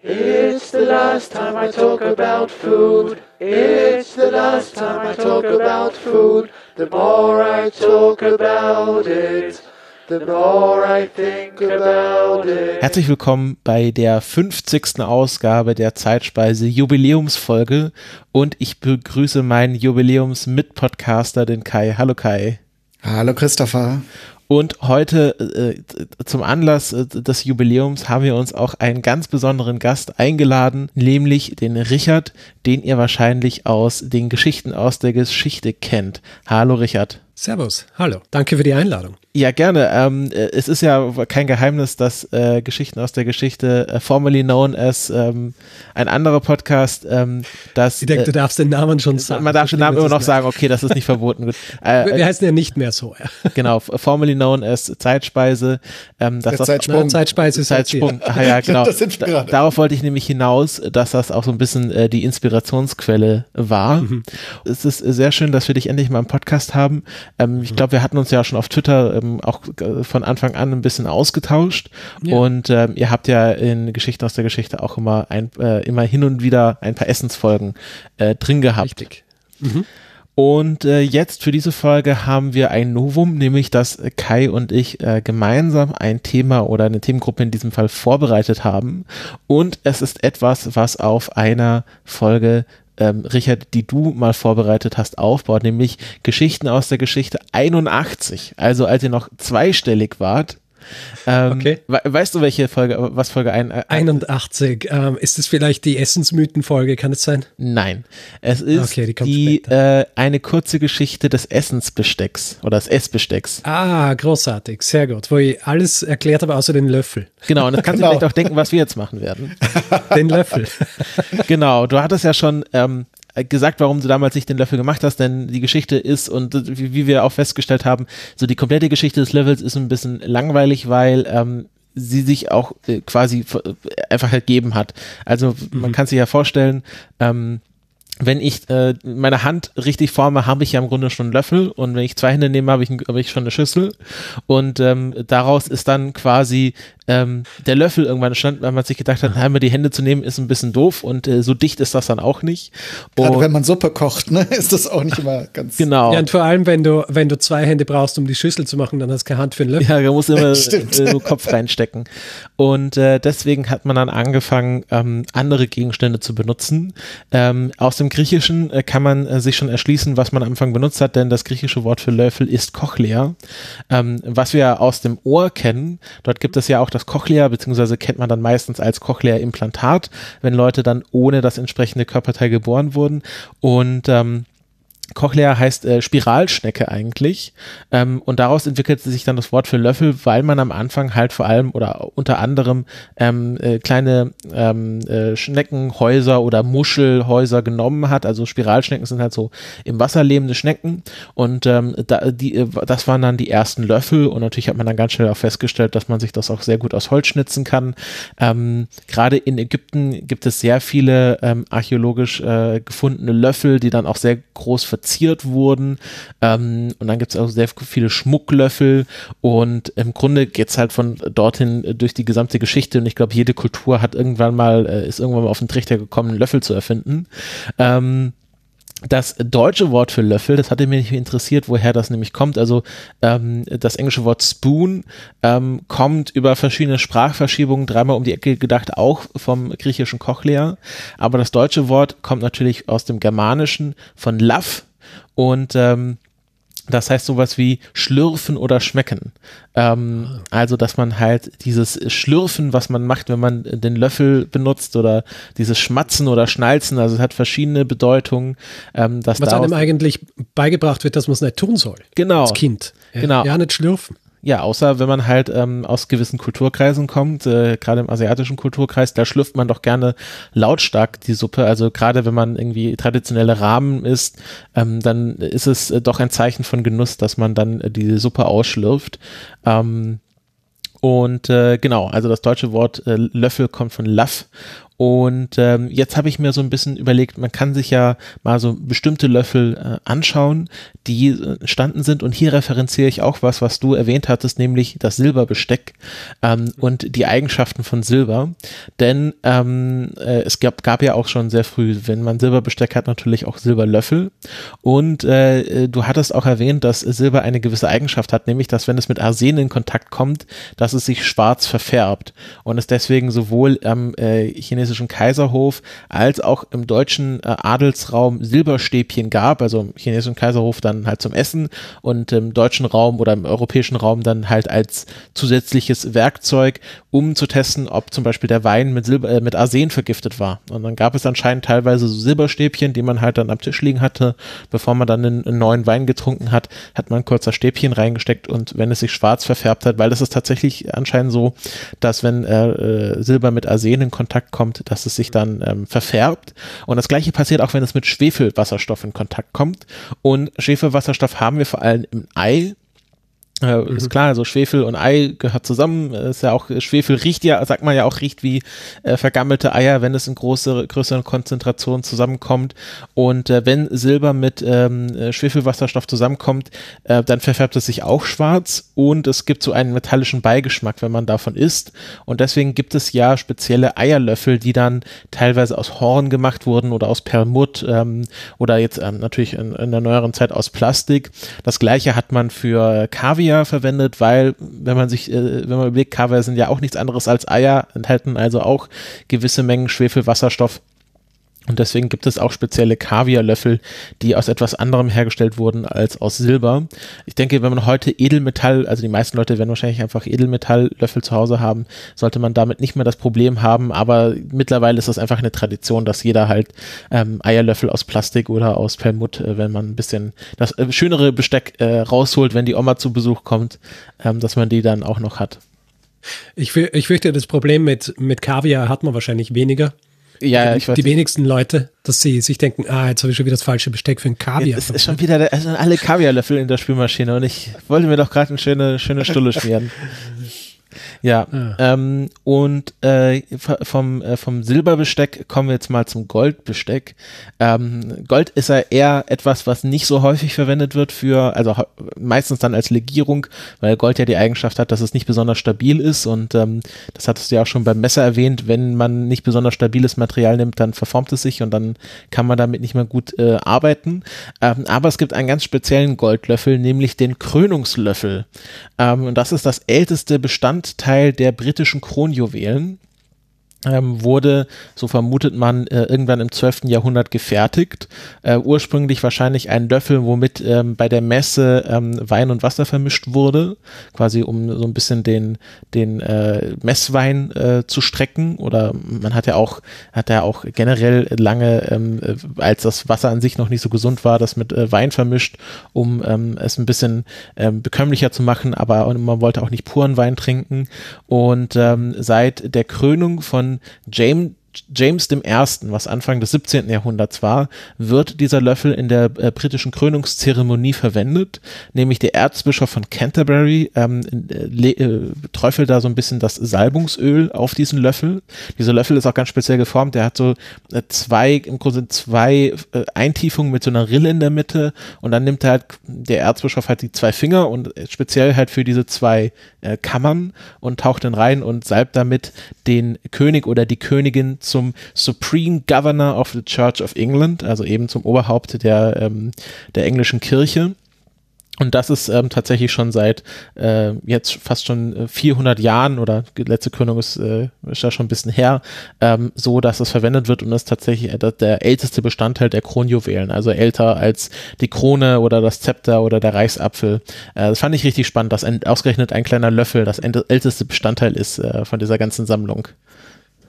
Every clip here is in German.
It's the last time I talk about food. It's the last time I talk about food. The more I talk about it, the more I think about it. Herzlich willkommen bei der 50. Ausgabe der Zeitspeise Jubiläumsfolge und ich begrüße meinen Jubiläums-Mitpodcaster, den Kai. Hallo Kai. Hallo Christopher. Und heute äh, zum Anlass äh, des Jubiläums haben wir uns auch einen ganz besonderen Gast eingeladen, nämlich den Richard, den ihr wahrscheinlich aus den Geschichten aus der Geschichte kennt. Hallo Richard. Servus, hallo, danke für die Einladung. Ja, gerne. Ähm, äh, es ist ja kein Geheimnis, dass äh, Geschichten aus der Geschichte, äh, formerly known as ähm, ein anderer Podcast, ähm, dass. Ich denke, du darfst den Namen schon sagen. Man darf den Namen immer noch sagen, okay, das ist nicht verboten. Äh, wir, wir heißen ja nicht mehr so. Ja. Genau, formerly known as Zeitspeise. Ähm, dass das, Zeitsprung. Na, Zeitspeise ist Zeitsprung. Ah, ja, genau. da, darauf wollte ich nämlich hinaus, dass das auch so ein bisschen äh, die Inspirationsquelle war. Mhm. Es ist sehr schön, dass wir dich endlich mal im Podcast haben. Ähm, ich glaube, wir hatten uns ja schon auf Twitter ähm, auch äh, von Anfang an ein bisschen ausgetauscht. Ja. Und ähm, ihr habt ja in Geschichten aus der Geschichte auch immer ein, äh, immer hin und wieder ein paar Essensfolgen äh, drin gehabt. Richtig. Mhm. Und äh, jetzt für diese Folge haben wir ein Novum, nämlich dass Kai und ich äh, gemeinsam ein Thema oder eine Themengruppe in diesem Fall vorbereitet haben. Und es ist etwas, was auf einer Folge ähm, Richard, die du mal vorbereitet hast, aufbaut, nämlich Geschichten aus der Geschichte 81. Also als ihr noch zweistellig wart, ähm, okay. We weißt du, welche Folge, was Folge ein, äh, 81. Ähm, ist es vielleicht die Essensmythen-Folge, kann es sein? Nein. Es ist okay, die, die äh, eine kurze Geschichte des Essensbestecks oder des Essbestecks. Ah, großartig, sehr gut. Wo ich alles erklärt habe, außer den Löffel. Genau, und das kannst genau. du vielleicht auch denken, was wir jetzt machen werden. den Löffel. genau, du hattest ja schon ähm, äh, gesagt, warum du damals nicht den Löffel gemacht hast, denn die Geschichte ist und wie, wir auch festgestellt haben, so die komplette Geschichte des Levels ist ein bisschen langweilig, weil ähm, sie sich auch äh, quasi äh, einfach halt geben hat. Also mhm. man kann sich ja vorstellen, ähm, wenn ich äh, meine Hand richtig forme, habe ich ja im Grunde schon einen Löffel und wenn ich zwei Hände nehme, habe ich, hab ich schon eine Schüssel und ähm, daraus ist dann quasi ähm, der Löffel irgendwann stand, weil man sich gedacht hat, einmal die Hände zu nehmen ist ein bisschen doof und äh, so dicht ist das dann auch nicht. Gerade und, wenn man Suppe kocht, ne, ist das auch nicht immer ganz genau. Ja und vor allem, wenn du wenn du zwei Hände brauchst, um die Schüssel zu machen, dann hast du keine Hand für den Löffel. Ja, da muss immer äh, so Kopf reinstecken und äh, deswegen hat man dann angefangen, ähm, andere Gegenstände zu benutzen. Ähm, aus dem Griechischen äh, kann man äh, sich schon erschließen, was man am Anfang benutzt hat, denn das griechische Wort für Löffel ist Cochlea, ähm, was wir aus dem Ohr kennen. Dort gibt es ja auch das das Cochlea, beziehungsweise kennt man dann meistens als Cochlea-Implantat, wenn Leute dann ohne das entsprechende Körperteil geboren wurden. Und ähm, Cochlea heißt äh, Spiralschnecke eigentlich ähm, und daraus entwickelte sich dann das Wort für Löffel, weil man am Anfang halt vor allem oder unter anderem ähm, äh, kleine ähm, äh, Schneckenhäuser oder Muschelhäuser genommen hat. Also Spiralschnecken sind halt so im Wasser lebende Schnecken und ähm, da, die, äh, das waren dann die ersten Löffel und natürlich hat man dann ganz schnell auch festgestellt, dass man sich das auch sehr gut aus Holz schnitzen kann. Ähm, Gerade in Ägypten gibt es sehr viele ähm, archäologisch äh, gefundene Löffel, die dann auch sehr groß verziert wurden. Ähm, und dann gibt es auch sehr viele Schmucklöffel und im Grunde geht es halt von dorthin durch die gesamte Geschichte und ich glaube, jede Kultur hat irgendwann mal, äh, ist irgendwann mal auf den Trichter gekommen, einen Löffel zu erfinden. Ähm, das deutsche Wort für Löffel, das hatte mich interessiert, woher das nämlich kommt. Also ähm, das englische Wort Spoon ähm, kommt über verschiedene Sprachverschiebungen dreimal um die Ecke gedacht, auch vom griechischen Cochlea. Aber das deutsche Wort kommt natürlich aus dem Germanischen von Laff und ähm, das heißt sowas wie schlürfen oder schmecken. Ähm. Also, dass man halt dieses Schlürfen, was man macht, wenn man den Löffel benutzt oder dieses Schmatzen oder Schnalzen, also es hat verschiedene Bedeutungen. Ähm, dass was einem eigentlich beigebracht wird, dass man es nicht tun soll. Genau. Als Kind. Ja, genau. Ja, nicht schlürfen. Ja, außer wenn man halt ähm, aus gewissen Kulturkreisen kommt, äh, gerade im asiatischen Kulturkreis, da schlürft man doch gerne lautstark die Suppe. Also gerade wenn man irgendwie traditionelle Rahmen isst, ähm, dann ist es äh, doch ein Zeichen von Genuss, dass man dann äh, die Suppe ausschlürft. Ähm, und äh, genau, also das deutsche Wort äh, Löffel kommt von Laff Und ähm, jetzt habe ich mir so ein bisschen überlegt, man kann sich ja mal so bestimmte Löffel äh, anschauen, die äh, entstanden sind. Und hier referenziere ich auch was, was du erwähnt hattest, nämlich das Silberbesteck ähm, und die Eigenschaften von Silber. Denn ähm, äh, es gab, gab ja auch schon sehr früh, wenn man Silberbesteck hat, natürlich auch Silberlöffel. Und äh, du hattest auch erwähnt, dass Silber eine gewisse Eigenschaft hat, nämlich dass wenn es mit Arsen in Kontakt kommt, dass es sich schwarz verfärbt und es deswegen sowohl am äh, chinesischen Kaiserhof als auch im deutschen äh, Adelsraum Silberstäbchen gab, also im chinesischen Kaiserhof dann halt zum Essen und im deutschen Raum oder im europäischen Raum dann halt als zusätzliches Werkzeug, um zu testen, ob zum Beispiel der Wein mit Silber, äh, mit Arsen vergiftet war. Und dann gab es anscheinend teilweise so Silberstäbchen, die man halt dann am Tisch liegen hatte, bevor man dann einen, einen neuen Wein getrunken hat, hat man kurzer Stäbchen reingesteckt und wenn es sich schwarz verfärbt hat, weil das ist tatsächlich anscheinend so, dass wenn äh, äh, Silber mit Arsen in Kontakt kommt, dass es sich dann ähm, verfärbt. Und das gleiche passiert auch, wenn es mit Schwefelwasserstoff in Kontakt kommt. Und Schwefelwasserstoff haben wir vor allem im Ei äh, mhm. Ist klar, also Schwefel und Ei gehört zusammen. Ist ja auch, Schwefel riecht ja, sagt man ja auch, riecht wie äh, vergammelte Eier, wenn es in große, größeren Konzentrationen zusammenkommt. Und äh, wenn Silber mit ähm, äh, Schwefelwasserstoff zusammenkommt, äh, dann verfärbt es sich auch schwarz und es gibt so einen metallischen Beigeschmack, wenn man davon isst. Und deswegen gibt es ja spezielle Eierlöffel, die dann teilweise aus Horn gemacht wurden oder aus Perlmutt ähm, oder jetzt ähm, natürlich in, in der neueren Zeit aus Plastik. Das gleiche hat man für Kaviar Kaviar verwendet, weil, wenn man sich, äh, wenn man überlegt, Kaviar sind ja auch nichts anderes als Eier, enthalten also auch gewisse Mengen Schwefelwasserstoff. Und deswegen gibt es auch spezielle Kaviarlöffel, die aus etwas anderem hergestellt wurden als aus Silber. Ich denke, wenn man heute Edelmetall, also die meisten Leute werden wahrscheinlich einfach Edelmetalllöffel zu Hause haben, sollte man damit nicht mehr das Problem haben. Aber mittlerweile ist das einfach eine Tradition, dass jeder halt ähm, Eierlöffel aus Plastik oder aus Perlmutt, äh, wenn man ein bisschen das äh, schönere Besteck äh, rausholt, wenn die Oma zu Besuch kommt, ähm, dass man die dann auch noch hat. Ich, ich fürchte, das Problem mit, mit Kaviar hat man wahrscheinlich weniger. Ja, ich weiß die wenigsten Leute, dass sie sich denken, ah, jetzt habe ich schon wieder das falsche Besteck für ein Kaviar. Das ist schon wieder, der, also alle Kaviarlöffel in der Spülmaschine und ich wollte mir doch gerade eine schöne, schöne Stulle schmieren. Ja, ah. ähm, und äh, vom, äh, vom Silberbesteck kommen wir jetzt mal zum Goldbesteck. Ähm, Gold ist ja eher etwas, was nicht so häufig verwendet wird für, also meistens dann als Legierung, weil Gold ja die Eigenschaft hat, dass es nicht besonders stabil ist und ähm, das hattest du ja auch schon beim Messer erwähnt, wenn man nicht besonders stabiles Material nimmt, dann verformt es sich und dann kann man damit nicht mehr gut äh, arbeiten. Ähm, aber es gibt einen ganz speziellen Goldlöffel, nämlich den Krönungslöffel. Ähm, und das ist das älteste Bestandteil Teil der britischen Kronjuwelen ähm, wurde, so vermutet man, äh, irgendwann im 12. Jahrhundert gefertigt. Äh, ursprünglich wahrscheinlich ein Löffel, womit ähm, bei der Messe ähm, Wein und Wasser vermischt wurde, quasi um so ein bisschen den, den äh, Messwein äh, zu strecken. Oder man hat ja auch, hat ja auch generell lange, ähm, äh, als das Wasser an sich noch nicht so gesund war, das mit äh, Wein vermischt, um ähm, es ein bisschen ähm, bekömmlicher zu machen, aber man wollte auch nicht puren Wein trinken. Und seit der Krönung von James James I., was Anfang des 17. Jahrhunderts war, wird dieser Löffel in der äh, britischen Krönungszeremonie verwendet, nämlich der Erzbischof von Canterbury ähm, äh, äh, träufelt da so ein bisschen das Salbungsöl auf diesen Löffel. Dieser Löffel ist auch ganz speziell geformt, der hat so äh, zwei, im Grunde zwei äh, Eintiefungen mit so einer Rille in der Mitte und dann nimmt er halt, der Erzbischof halt die zwei Finger und speziell halt für diese zwei äh, Kammern und taucht dann rein und salbt damit den König oder die Königin zum Supreme Governor of the Church of England, also eben zum Oberhaupt der, ähm, der englischen Kirche. Und das ist ähm, tatsächlich schon seit äh, jetzt fast schon 400 äh, Jahren oder letzte Krönung ist, äh, ist ja schon ein bisschen her, ähm, so dass es verwendet wird und ist tatsächlich äh, der älteste Bestandteil der Kronjuwelen, also älter als die Krone oder das Zepter oder der Reichsapfel. Äh, das fand ich richtig spannend, dass ein, ausgerechnet ein kleiner Löffel das älteste Bestandteil ist äh, von dieser ganzen Sammlung.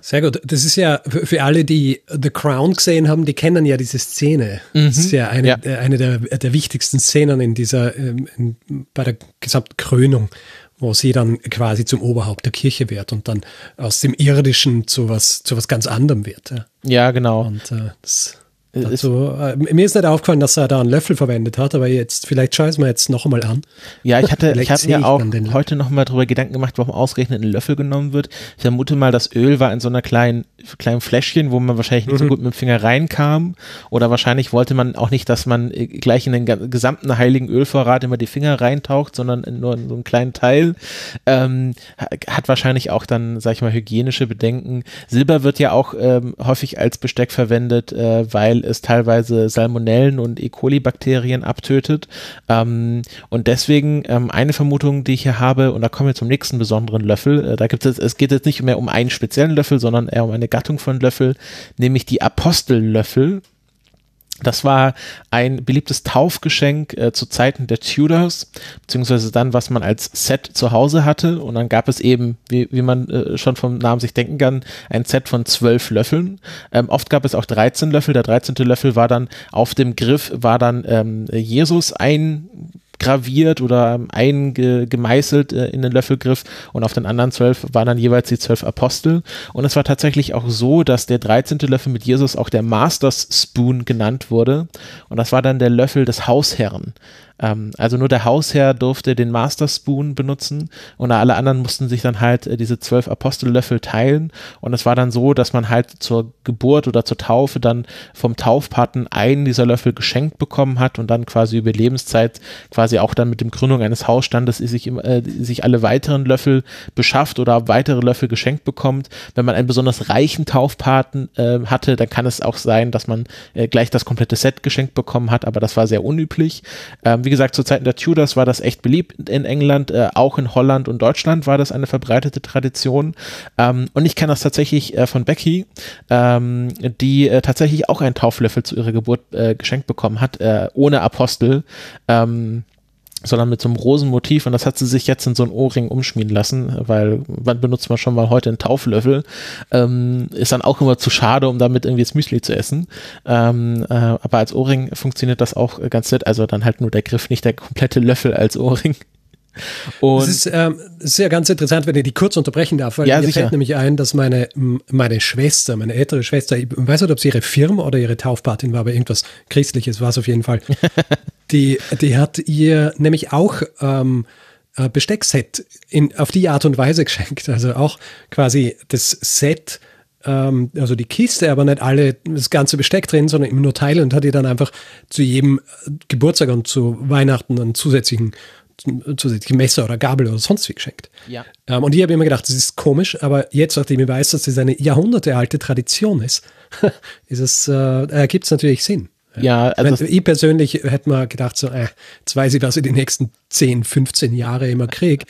Sehr gut. Das ist ja für alle, die The Crown gesehen haben, die kennen ja diese Szene. Mhm. Das ist ja eine, ja. Äh, eine der, der wichtigsten Szenen in dieser, ähm, in, bei der gesamten Krönung, wo sie dann quasi zum Oberhaupt der Kirche wird und dann aus dem Irdischen zu was, zu was ganz anderem wird. Ja, ja genau. Und äh, das Also, äh, mir ist nicht aufgefallen, dass er da einen Löffel verwendet hat, aber jetzt, vielleicht schaue ich es mir jetzt noch einmal an. Ja, ich hatte, ich habe mir auch heute noch mal darüber Gedanken gemacht, warum ausgerechnet ein Löffel genommen wird. Ich vermute mal, das Öl war in so einer kleinen, kleinen Fläschchen, wo man wahrscheinlich nicht mhm. so gut mit dem Finger reinkam. Oder wahrscheinlich wollte man auch nicht, dass man äh, gleich in den gesamten heiligen Ölvorrat immer die Finger reintaucht, sondern nur in so einen kleinen Teil. Ähm, hat wahrscheinlich auch dann, sag ich mal, hygienische Bedenken. Silber wird ja auch ähm, häufig als Besteck verwendet, äh, weil weil es teilweise Salmonellen und E. coli-Bakterien abtötet. Ähm, und deswegen ähm, eine Vermutung, die ich hier habe, und da kommen wir zum nächsten besonderen Löffel. Äh, da gibt es, es geht jetzt nicht mehr um einen speziellen Löffel, sondern eher um eine Gattung von Löffel, nämlich die Apostellöffel. Das war ein beliebtes Taufgeschenk äh, zu Zeiten der Tudors, beziehungsweise dann, was man als Set zu Hause hatte. Und dann gab es eben, wie, wie man äh, schon vom Namen sich denken kann, ein Set von zwölf Löffeln. Ähm, oft gab es auch 13 Löffel. Der 13. Löffel war dann auf dem Griff, war dann ähm, Jesus ein graviert oder eingemeißelt äh, in den Löffelgriff und auf den anderen zwölf waren dann jeweils die zwölf Apostel. Und es war tatsächlich auch so, dass der dreizehnte Löffel mit Jesus auch der Masters Spoon genannt wurde. Und das war dann der Löffel des Hausherren. Ähm, also nur der Hausherr durfte den Master Spoon benutzen und alle anderen mussten sich dann halt äh, diese zwölf Apostellöffel teilen. Und es war dann so, dass man halt zur Geburt oder zur Taufe dann vom Taufpaten einen dieser Löffel geschenkt bekommen hat und dann quasi über Lebenszeit quasi auch dann mit dem Gründung eines Hausstandes sich, äh, sich alle weiteren Löffel beschafft oder weitere Löffel geschenkt bekommt. Wenn man einen besonders reichen Taufpaten äh, hatte, dann kann es auch sein, dass man äh, gleich das komplette Set geschenkt bekommen hat, aber das war sehr unüblich. Ähm, wie gesagt, zu Zeiten der Tudors war das echt beliebt in England, äh, auch in Holland und Deutschland war das eine verbreitete Tradition. Ähm, und ich kenne das tatsächlich äh, von Becky, ähm, die äh, tatsächlich auch einen Tauflöffel zu ihrer Geburt äh, geschenkt bekommen hat, äh, ohne Apostel. Ähm, sondern mit so einem Rosenmotiv und das hat sie sich jetzt in so einen Ohrring umschmieden lassen, weil wann benutzt man schon mal heute einen Tauflöffel? Ähm, ist dann auch immer zu schade, um damit irgendwie das Müsli zu essen. Ähm, äh, aber als Ohrring funktioniert das auch ganz nett, also dann halt nur der Griff, nicht der komplette Löffel als Ohrring. Und das ist, ähm, ja ganz interessant, wenn ich die kurz unterbrechen darf, weil ja, mir sicher. fällt nämlich ein, dass meine, meine Schwester, meine ältere Schwester, ich weiß nicht, ob sie ihre Firma oder ihre Taufpatin war, aber irgendwas Christliches war es auf jeden Fall. die, die hat ihr nämlich auch ähm, Besteckset in, auf die Art und Weise geschenkt. Also auch quasi das Set ähm, also die Kiste, aber nicht alle das ganze Besteck drin, sondern immer nur Teile und hat ihr dann einfach zu jedem Geburtstag und zu Weihnachten einen zusätzlichen zusätzliche Messer oder Gabel oder sonst wie geschenkt. Ja. Ähm, und ich habe immer gedacht, das ist komisch, aber jetzt, nachdem ich weiß, dass das eine jahrhundertealte Tradition ist, ist es, äh, ergibt es natürlich Sinn. Ja, also ich, ich persönlich hätte mal gedacht, so, äh, jetzt weiß ich, was ich die nächsten 10, 15 Jahre immer kriege.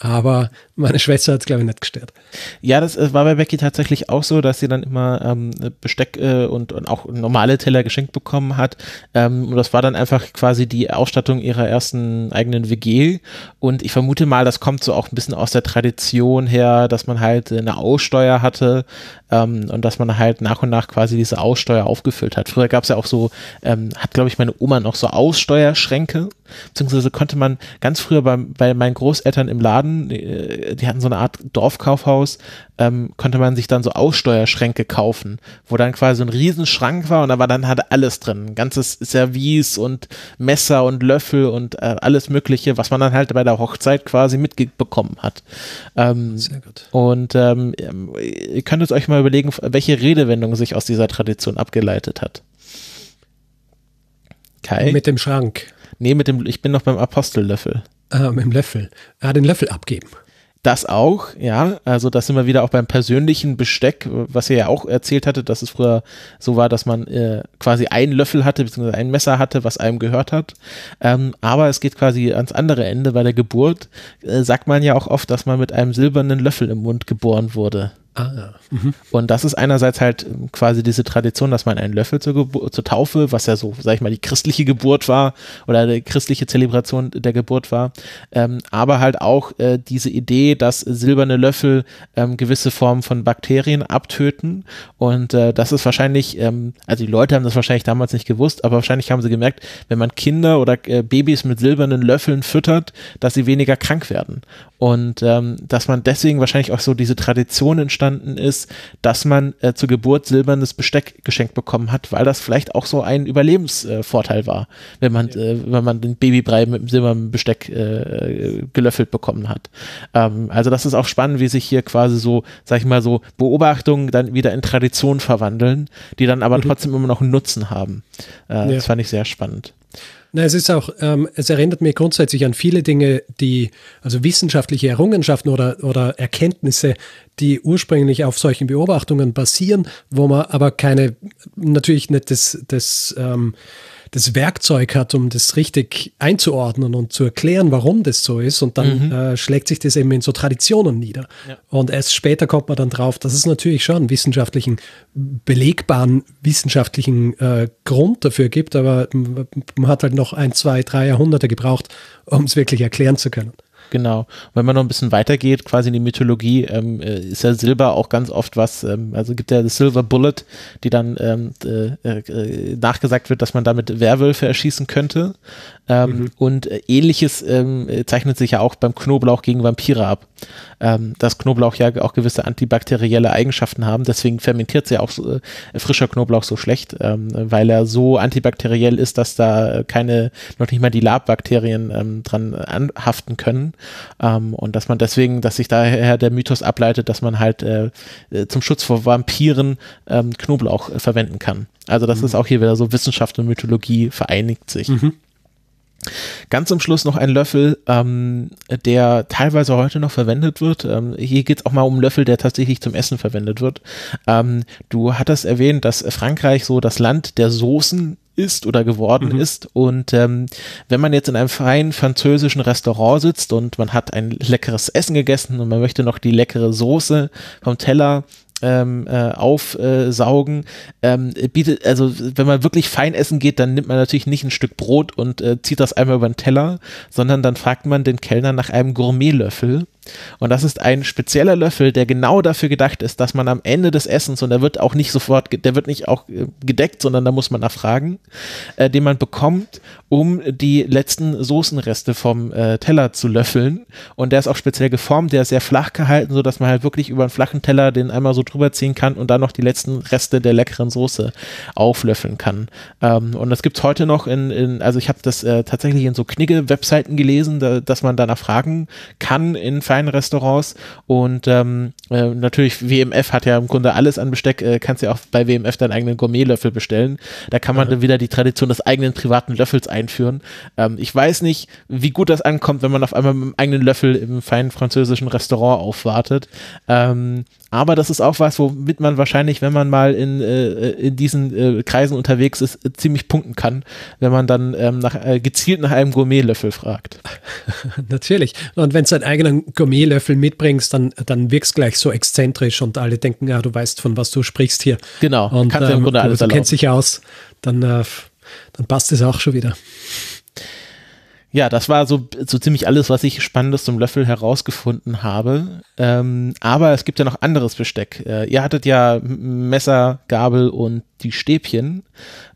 Aber meine Schwester hat es, glaube ich, nicht gestört. Ja, das äh, war bei Becky tatsächlich auch so, dass sie dann immer ähm, Besteck äh, und, und, auch normale Teller geschenkt bekommen hat. Ähm, und das war dann einfach quasi die Ausstattung ihrer ersten eigenen WG. Und ich vermute mal, das kommt so auch ein bisschen aus der Tradition her, dass man halt eine Aussteuer hatte ähm, und dass man halt nach und nach quasi diese Aussteuer aufgefüllt hat. Früher gab es ja auch so, ähm, hat glaube ich meine Oma noch so Aussteuerschränke beziehungsweise konnte man ganz früher bei, bei meinen Großeltern im Laden, die, äh, die hatten so eine Art Dorfkaufhaus, ähm, konnte man sich dann so Aussteuerschränke kaufen, wo dann quasi so ein Riesenschrank war und da war dann halt alles drin, ein ganzes Service und Messer und Löffel und äh, alles mögliche, was man dann halt bei der Hochzeit quasi mitbekommen hat. Ähm, Sehr gut. Und ähm, ihr könnt euch mal überlegen, welche Redewendung sich aus dieser Tradition abgeleitet hat. Kai? Mit dem Schrank. Nee, mit dem, ich bin noch beim Apostellöffel. Ah, mit dem Löffel. Ah, den Löffel abgeben. Das auch, ja. Also das sind wir wieder auch beim persönlichen Besteck, was ihr ja auch erzählt hatte, dass es früher so war, dass man äh, quasi einen Löffel hatte, beziehungsweise ein Messer hatte, was einem gehört hat. Ähm, aber es geht quasi ans andere Ende. Bei der Geburt äh, sagt man ja auch oft, dass man mit einem silbernen Löffel im Mund geboren wurde. Ah. Mhm. Und das ist einerseits halt quasi diese Tradition, dass man einen Löffel zur, zur, Taufe, was ja so, sag ich mal, die christliche Geburt war oder die christliche Zelebration der Geburt war, ähm, aber halt auch äh, diese Idee, dass silberne Löffel ähm, gewisse Formen von Bakterien abtöten und äh, das ist wahrscheinlich, ähm, also die Leute haben das wahrscheinlich damals nicht gewusst, aber wahrscheinlich haben sie gemerkt, wenn man Kinder oder äh, Babys mit silbernen Löffeln füttert, dass sie weniger krank werden und ähm, dass man deswegen wahrscheinlich auch so diese Tradition entsteht, entstanden ist, dass man äh, zur Geburt silbernes Besteck geschenkt bekommen hat, weil das vielleicht auch so ein Überlebensvorteil war, wenn man, ja. äh, wenn man den Babybrei mit dem silbernen Besteck äh, gelöffelt bekommen hat. Ähm, also das ist auch spannend, wie sich hier quasi so, sag ich mal so, Beobachtungen dann wieder in Tradition verwandeln, die dann aber mhm. trotzdem immer noch einen Nutzen haben. Äh, ja. Das fand ich sehr spannend. Na, es ist auch, ähm, es erinnert mir grundsätzlich an viele Dinge, die, also wissenschaftliche Errungenschaften oder, oder Erkenntnisse, die ursprünglich auf solchen Beobachtungen basieren, wo man aber keine, natürlich nicht das, das ähm, das Werkzeug hat, um das richtig einzuordnen und zu erklären, warum das so ist. Und dann mhm. äh, schlägt sich das eben in so Traditionen nieder. Ja. Und erst später kommt man dann drauf, dass es natürlich schon einen wissenschaftlichen, belegbaren wissenschaftlichen äh, Grund dafür gibt, aber man hat halt noch ein, zwei, drei Jahrhunderte gebraucht, um es wirklich erklären zu können. Genau. Wenn man noch ein bisschen weitergeht, quasi in die Mythologie, ähm, äh, ist ja Silber auch ganz oft was, ähm, also gibt ja das Silver Bullet, die dann ähm, äh, äh, nachgesagt wird, dass man damit Werwölfe erschießen könnte. Ähm, mhm. Und äh, ähnliches ähm, zeichnet sich ja auch beim Knoblauch gegen Vampire ab. Ähm, dass Knoblauch ja auch gewisse antibakterielle Eigenschaften haben. Deswegen fermentiert sie ja auch so, äh, frischer Knoblauch so schlecht, ähm, weil er so antibakteriell ist, dass da keine, noch nicht mal die Labbakterien ähm, dran anhaften können. Ähm, und dass man deswegen, dass sich daher der Mythos ableitet, dass man halt äh, äh zum Schutz vor Vampiren Knoblauch äh, verwenden kann. Also das mhm. ist auch hier wieder so Wissenschaft und Mythologie vereinigt sich. Mhm. Ganz zum Schluss noch ein Löffel, ähm, der teilweise heute noch verwendet wird. Ähm, hier geht es auch mal um Löffel, der tatsächlich zum Essen verwendet wird. Ähm, du hattest erwähnt, dass Frankreich so das Land der Soßen ist oder geworden mhm. ist. Und ähm, wenn man jetzt in einem feinen französischen Restaurant sitzt und man hat ein leckeres Essen gegessen und man möchte noch die leckere Soße vom Teller ähm, äh, aufsaugen. Ähm, bietet, also wenn man wirklich fein essen geht, dann nimmt man natürlich nicht ein Stück Brot und äh, zieht das einmal über den Teller, sondern dann fragt man den Kellner nach einem Gourmetlöffel. Und das ist ein spezieller Löffel, der genau dafür gedacht ist, dass man am Ende des Essens, und der wird auch nicht sofort, der wird nicht auch äh, gedeckt, sondern da muss man nachfragen, äh, den man bekommt, um die letzten Soßenreste vom äh, Teller zu löffeln. Und der ist auch speziell geformt, der ist sehr flach gehalten, sodass man halt wirklich über einen flachen Teller den einmal so drüber ziehen kann und dann noch die letzten Reste der leckeren Soße auflöffeln kann. Ähm, und das gibt's heute noch in, in also ich habe das äh, tatsächlich in so Knigge-Webseiten gelesen, da, dass man danach fragen kann in feinen Restaurants und ähm, äh, natürlich WMF hat ja im Grunde alles an Besteck, äh, kannst ja auch bei WMF deinen eigenen Gourmetlöffel bestellen. Da kann man mhm. dann wieder die Tradition des eigenen privaten Löffels einführen. Ähm, ich weiß nicht, wie gut das ankommt, wenn man auf einmal mit einem eigenen Löffel im feinen französischen Restaurant aufwartet. Ähm, aber das ist auch was, womit man wahrscheinlich, wenn man mal in, äh, in diesen äh, Kreisen unterwegs ist, äh, ziemlich punkten kann, wenn man dann ähm, nach, äh, gezielt nach einem Gourmetlöffel fragt. Natürlich. Und wenn du einen eigenen Gourmetlöffel mitbringst, dann, dann wirkst gleich so exzentrisch und alle denken, ja, du weißt, von was du sprichst hier. Genau. Und kannst ähm, im Grunde alles du, du kennst dich aus, dann, äh, dann passt es auch schon wieder ja, das war so, so ziemlich alles, was ich Spannendes zum Löffel herausgefunden habe. Ähm, aber es gibt ja noch anderes Besteck. Äh, ihr hattet ja Messer, Gabel und die Stäbchen.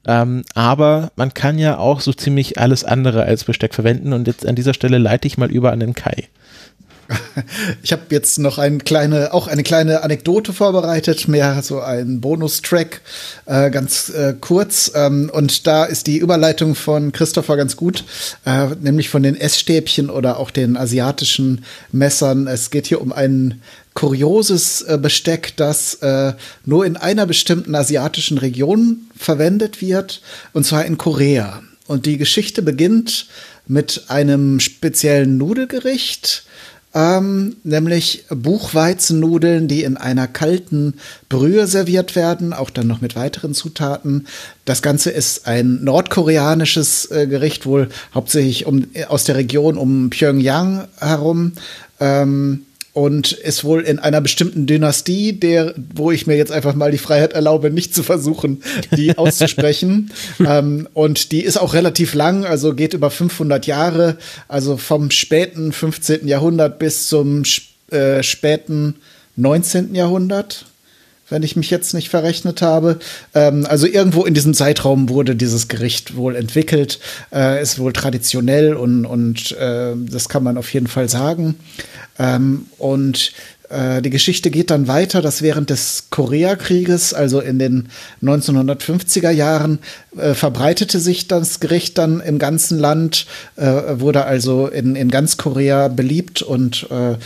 Ähm, aber man kann ja auch so ziemlich alles andere als Besteck verwenden. Und jetzt an dieser Stelle leite ich mal über an den Kai. Ich habe jetzt noch eine kleine, auch eine kleine Anekdote vorbereitet, mehr so ein Bonustrack, äh, ganz äh, kurz. Ähm, und da ist die Überleitung von Christopher ganz gut, äh, nämlich von den Essstäbchen oder auch den asiatischen Messern. Es geht hier um ein kurioses äh, Besteck, das äh, nur in einer bestimmten asiatischen Region verwendet wird, und zwar in Korea. Und die Geschichte beginnt mit einem speziellen Nudelgericht, ähm, nämlich Buchweizennudeln, die in einer kalten Brühe serviert werden, auch dann noch mit weiteren Zutaten. Das Ganze ist ein nordkoreanisches äh, Gericht, wohl hauptsächlich um, aus der Region um Pyongyang herum. Ähm, und ist wohl in einer bestimmten Dynastie, der, wo ich mir jetzt einfach mal die Freiheit erlaube, nicht zu versuchen, die auszusprechen. ähm, und die ist auch relativ lang, also geht über 500 Jahre, also vom späten 15. Jahrhundert bis zum äh, späten 19. Jahrhundert wenn ich mich jetzt nicht verrechnet habe. Ähm, also irgendwo in diesem Zeitraum wurde dieses Gericht wohl entwickelt, äh, ist wohl traditionell und, und äh, das kann man auf jeden Fall sagen. Ähm, und die Geschichte geht dann weiter, dass während des Koreakrieges, also in den 1950er Jahren, äh, verbreitete sich das Gericht dann im ganzen Land, äh, wurde also in, in ganz Korea beliebt und äh,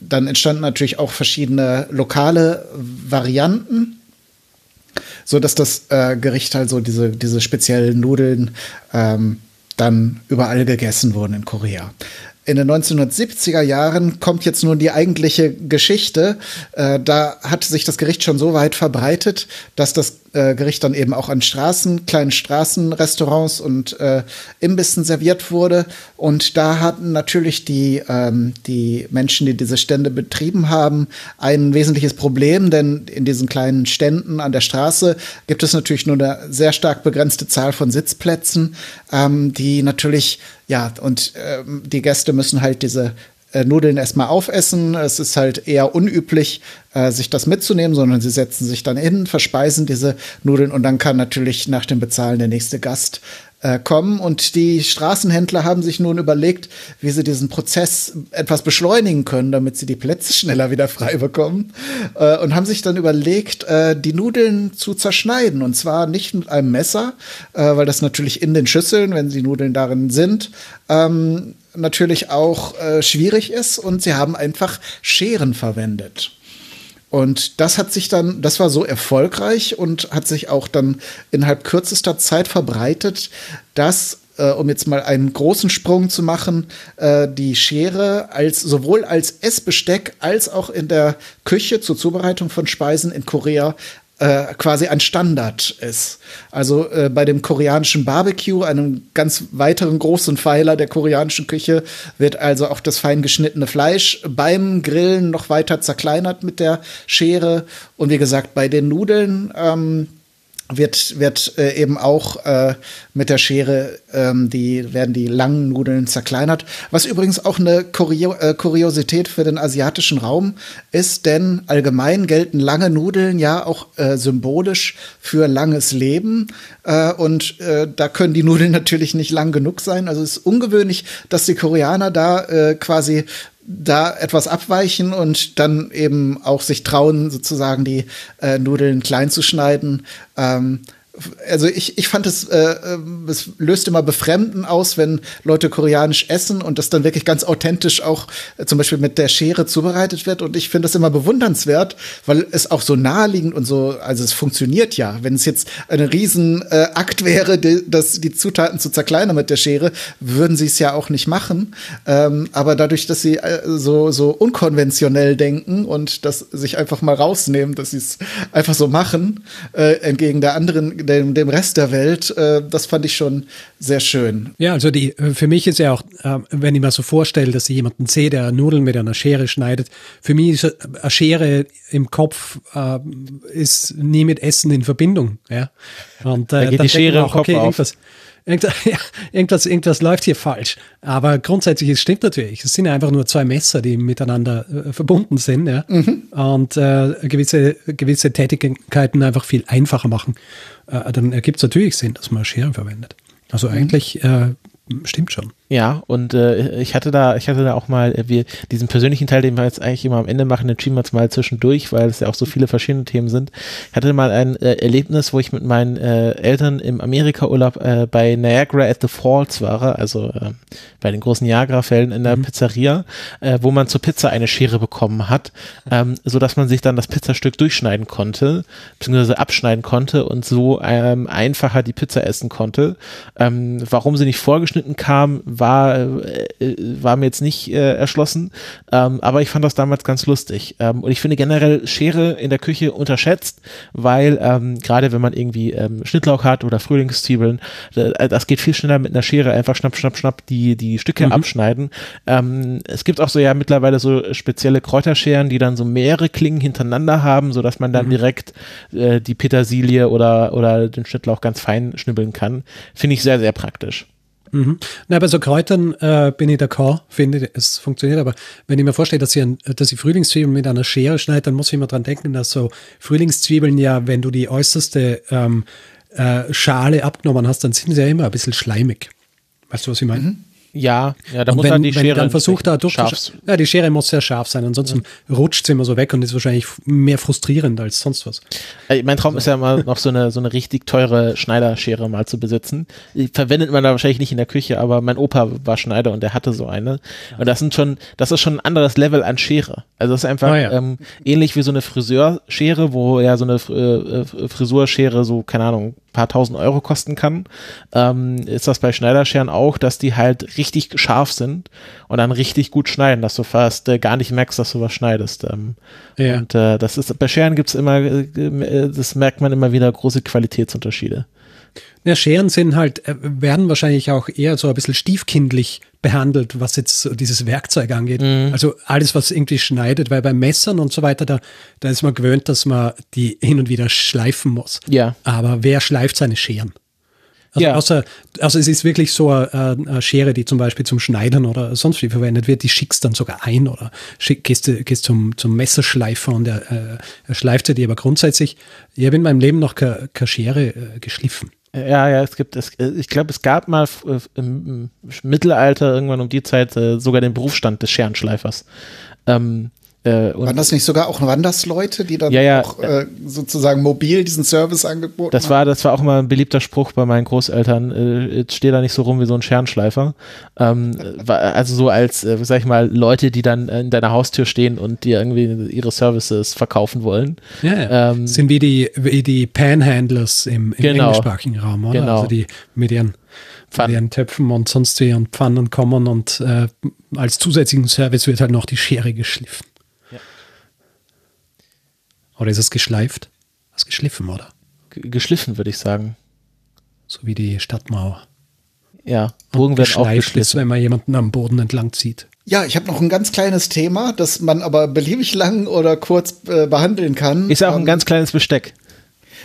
dann entstanden natürlich auch verschiedene lokale Varianten so dass das äh, Gericht also diese, diese speziellen Nudeln ähm, dann überall gegessen wurden in Korea in den 1970er Jahren kommt jetzt nun die eigentliche Geschichte. Äh, da hat sich das Gericht schon so weit verbreitet, dass das äh, Gericht dann eben auch an Straßen, kleinen Straßenrestaurants und äh, Imbissen serviert wurde. Und da hatten natürlich die, ähm, die Menschen, die diese Stände betrieben haben, ein wesentliches Problem, denn in diesen kleinen Ständen an der Straße gibt es natürlich nur eine sehr stark begrenzte Zahl von Sitzplätzen, ähm, die natürlich ja, und ähm, die Gäste müssen halt diese Nudeln erstmal aufessen. Es ist halt eher unüblich, äh, sich das mitzunehmen, sondern sie setzen sich dann hin, verspeisen diese Nudeln und dann kann natürlich nach dem Bezahlen der nächste Gast äh, kommen. Und die Straßenhändler haben sich nun überlegt, wie sie diesen Prozess etwas beschleunigen können, damit sie die Plätze schneller wieder frei bekommen. Äh, und haben sich dann überlegt, äh, die Nudeln zu zerschneiden. Und zwar nicht mit einem Messer, äh, weil das natürlich in den Schüsseln, wenn die Nudeln darin sind, ähm, natürlich auch äh, schwierig ist. Und sie haben einfach Scheren verwendet. Und das hat sich dann, das war so erfolgreich und hat sich auch dann innerhalb kürzester Zeit verbreitet, dass äh, um jetzt mal einen großen Sprung zu machen, äh, die Schere als sowohl als Essbesteck als auch in der Küche zur Zubereitung von Speisen in Korea äh, quasi ein Standard ist. Also äh, bei dem koreanischen Barbecue, einem ganz weiteren großen Pfeiler der koreanischen Küche, wird also auch das fein geschnittene Fleisch beim Grillen noch weiter zerkleinert mit der Schere. Und wie gesagt, bei den Nudeln ähm, wird, wird äh, eben auch äh, mit der Schere, ähm, die werden die langen Nudeln zerkleinert. Was übrigens auch eine Kurio äh, Kuriosität für den asiatischen Raum ist, denn allgemein gelten lange Nudeln ja auch äh, symbolisch für langes Leben. Äh, und äh, da können die Nudeln natürlich nicht lang genug sein. Also es ist ungewöhnlich, dass die Koreaner da äh, quasi da etwas abweichen und dann eben auch sich trauen, sozusagen die äh, Nudeln klein zu schneiden. Ähm, also ich, ich fand es, äh, äh, es löst immer Befremden aus, wenn Leute koreanisch essen und das dann wirklich ganz authentisch auch äh, zum Beispiel mit der Schere zubereitet wird. Und ich finde das immer bewundernswert, weil es auch so naheliegend und so, also es funktioniert ja. Wenn es jetzt ein Riesenakt äh, wäre, die, das, die Zutaten zu zerkleinern mit der Schere, würden sie es ja auch nicht machen. Ähm, aber dadurch, dass sie äh, so, so unkonventionell denken und das sich einfach mal rausnehmen, dass sie es einfach so machen, äh, entgegen der anderen dem, dem Rest der Welt. Äh, das fand ich schon sehr schön. Ja, also die, für mich ist ja auch, äh, wenn ich mir so vorstelle, dass ich jemanden sehe, der Nudeln mit einer Schere schneidet, für mich ist eine Schere im Kopf äh, ist nie mit Essen in Verbindung. Ja? Und äh, da geht die Schere auch, im Kopf okay, auf. Irgendwas, Irgendwas, ja, irgendwas, irgendwas läuft hier falsch. Aber grundsätzlich, es stimmt natürlich. Es sind einfach nur zwei Messer, die miteinander äh, verbunden sind, ja. Mhm. Und äh, gewisse, gewisse Tätigkeiten einfach viel einfacher machen. Äh, dann ergibt es natürlich Sinn, dass man Schere verwendet. Also mhm. eigentlich äh, stimmt schon. Ja, und äh, ich hatte da, ich hatte da auch mal, äh, wir, diesen persönlichen Teil, den wir jetzt eigentlich immer am Ende machen, den schieben wir jetzt mal zwischendurch, weil es ja auch so viele verschiedene Themen sind. Ich hatte mal ein äh, Erlebnis, wo ich mit meinen äh, Eltern im Amerika-Urlaub äh, bei Niagara at the Falls war, also äh, bei den großen Niagara-Fällen in der mhm. Pizzeria, äh, wo man zur Pizza eine Schere bekommen hat, ähm, so dass man sich dann das Pizzastück durchschneiden konnte, beziehungsweise abschneiden konnte und so ähm, einfacher die Pizza essen konnte. Ähm, warum sie nicht vorgeschnitten kam, war, äh, war mir jetzt nicht äh, erschlossen, ähm, aber ich fand das damals ganz lustig. Ähm, und ich finde generell Schere in der Küche unterschätzt, weil ähm, gerade wenn man irgendwie ähm, Schnittlauch hat oder Frühlingszwiebeln, äh, das geht viel schneller mit einer Schere, einfach schnapp, schnapp, schnapp die, die Stücke mhm. abschneiden. Ähm, es gibt auch so ja mittlerweile so spezielle Kräuterscheren, die dann so mehrere Klingen hintereinander haben, so dass man dann mhm. direkt äh, die Petersilie oder, oder den Schnittlauch ganz fein schnibbeln kann. Finde ich sehr, sehr praktisch. Mhm. Na, bei so Kräutern äh, bin ich d'accord, finde es funktioniert, aber wenn ich mir vorstelle, dass ich, ein, dass ich Frühlingszwiebeln mit einer Schere schneide, dann muss ich immer dran denken, dass so Frühlingszwiebeln ja, wenn du die äußerste ähm, äh, Schale abgenommen hast, dann sind sie ja immer ein bisschen schleimig. Weißt du, was ich meine? Mhm. Ja, ja, da und muss wenn, dann die wenn Schere dann versucht, entsprechend durchzuschauen. Ja, die Schere muss sehr scharf sein, ansonsten rutscht sie immer so weg und ist wahrscheinlich mehr frustrierend als sonst was. Mein Traum ist ja mal noch so eine, so eine richtig teure Schneiderschere mal zu besitzen. Die verwendet man da wahrscheinlich nicht in der Küche, aber mein Opa war Schneider und der hatte so eine. Und das sind schon, das ist schon ein anderes Level an Schere. Also das ist einfach Ah, ja. ähm, ähnlich wie so eine Friseurschere, wo ja so eine äh, äh, Frisurschere so, keine Ahnung, paar tausend Euro kosten kann. Ähm, ist das bei Schneiderscheren auch, dass die halt richtig scharf sind und dann richtig gut schneiden, dass du fast äh, gar nicht merkst, dass du was schneidest. Ähm, Ja. und äh, das ist bei Scheren gibt's immer, äh, äh, das merkt man immer wieder große Qualitätsunterschiede. Ja, Scheren sind halt, äh, werden wahrscheinlich auch eher so ein bisschen stiefkindlich behandelt, was jetzt so dieses Werkzeug angeht. Mhm. Also alles, was irgendwie schneidet, weil bei Messern und so weiter, da, da ist man gewöhnt, dass man die hin und wieder schleifen muss. Ja. Aber wer schleift seine Scheren? Also, Ja. außer, also es ist wirklich so eine, eine Schere, die zum Beispiel zum Schneidern oder sonst wie verwendet wird, die schickst dann sogar ein oder schick, gehst, gehst zum, zum Messerschleifer und er, äh, er schleift sie dir. Aber grundsätzlich, ich habe in meinem Leben noch keine keine Schere äh, geschliffen. Ja, ja, es gibt, es, äh, ich glaube, es gab mal äh, im, im Mittelalter irgendwann um die Zeit äh, sogar den Berufsstand des Scherenschleifers. Ähm, äh, und Waren das nicht sogar auch Wandersleute, die dann Ja, ja. auch äh, sozusagen mobil diesen Service angeboten Das war, das war auch mal ein beliebter Spruch bei meinen Großeltern. Äh, jetzt steh da nicht so rum wie so ein Scherenschleifer. Ähm, also so als, äh, sag ich mal, Leute, die dann in deiner Haustür stehen und dir irgendwie ihre Services verkaufen wollen. Ja, ja. Ähm, sind wie die, wie die Panhandlers im, im Genau. englischsprachigen Raum, oder? Genau. Also die mit ihren, Pfannen. mit ihren Töpfen und sonst wie und Pfannen kommen und äh, als zusätzlichen Service wird halt noch die Schere geschliffen. Oder ist es geschleift? Das ist geschliffen, oder? g- geschliffen, würde ich sagen. So wie die Stadtmauer. Ja, Burgen werden auch Geschleift ist, geschliffen. wenn man jemanden am Boden entlang zieht. Ja, ich habe noch ein ganz kleines Thema, das man aber beliebig lang oder kurz äh, behandeln kann. Ist ja auch ein Ähm, ganz kleines Besteck.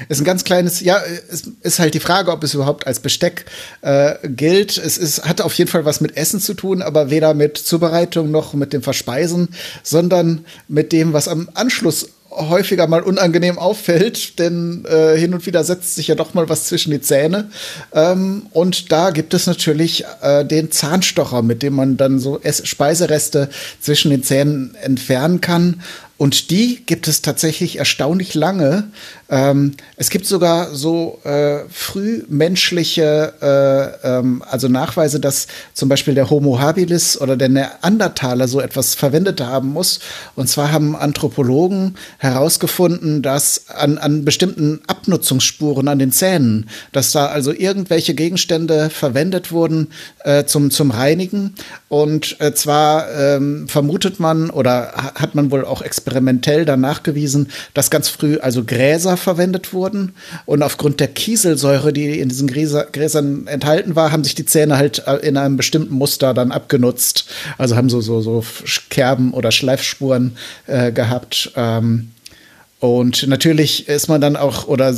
Ist ein ganz kleines, ja, es ist halt die Frage, ob es überhaupt als Besteck äh, gilt. Es ist, hat auf jeden Fall was mit Essen zu tun, aber weder mit Zubereitung noch mit dem Verspeisen, sondern mit dem, was am Anschluss häufiger mal unangenehm auffällt, denn äh, hin und wieder setzt sich ja doch mal was zwischen die Zähne. Ähm, und da gibt es natürlich äh, den Zahnstocher, mit dem man dann so Ess Speisereste zwischen den Zähnen entfernen kann. Und die gibt es tatsächlich erstaunlich lange. Ähm, es gibt sogar so äh, frühmenschliche, äh, ähm, also Nachweise, dass zum Beispiel der Homo habilis oder der Neandertaler so etwas verwendet haben muss. Und zwar haben Anthropologen herausgefunden, dass an, an bestimmten Abnutzungsspuren an den Zähnen, dass da also irgendwelche Gegenstände verwendet wurden äh, zum, zum Reinigen. Und äh, zwar ähm, vermutet man oder ha- hat man wohl auch experimentell dann nachgewiesen, dass ganz früh also Gräser verwendet wurden. Und aufgrund der Kieselsäure, die in diesen Gräser, Gräsern enthalten war, haben sich die Zähne halt äh, in einem bestimmten Muster dann abgenutzt. Also haben so, so, so Kerben oder Schleifspuren äh, gehabt. Ähm, und natürlich ist man dann auch oder äh,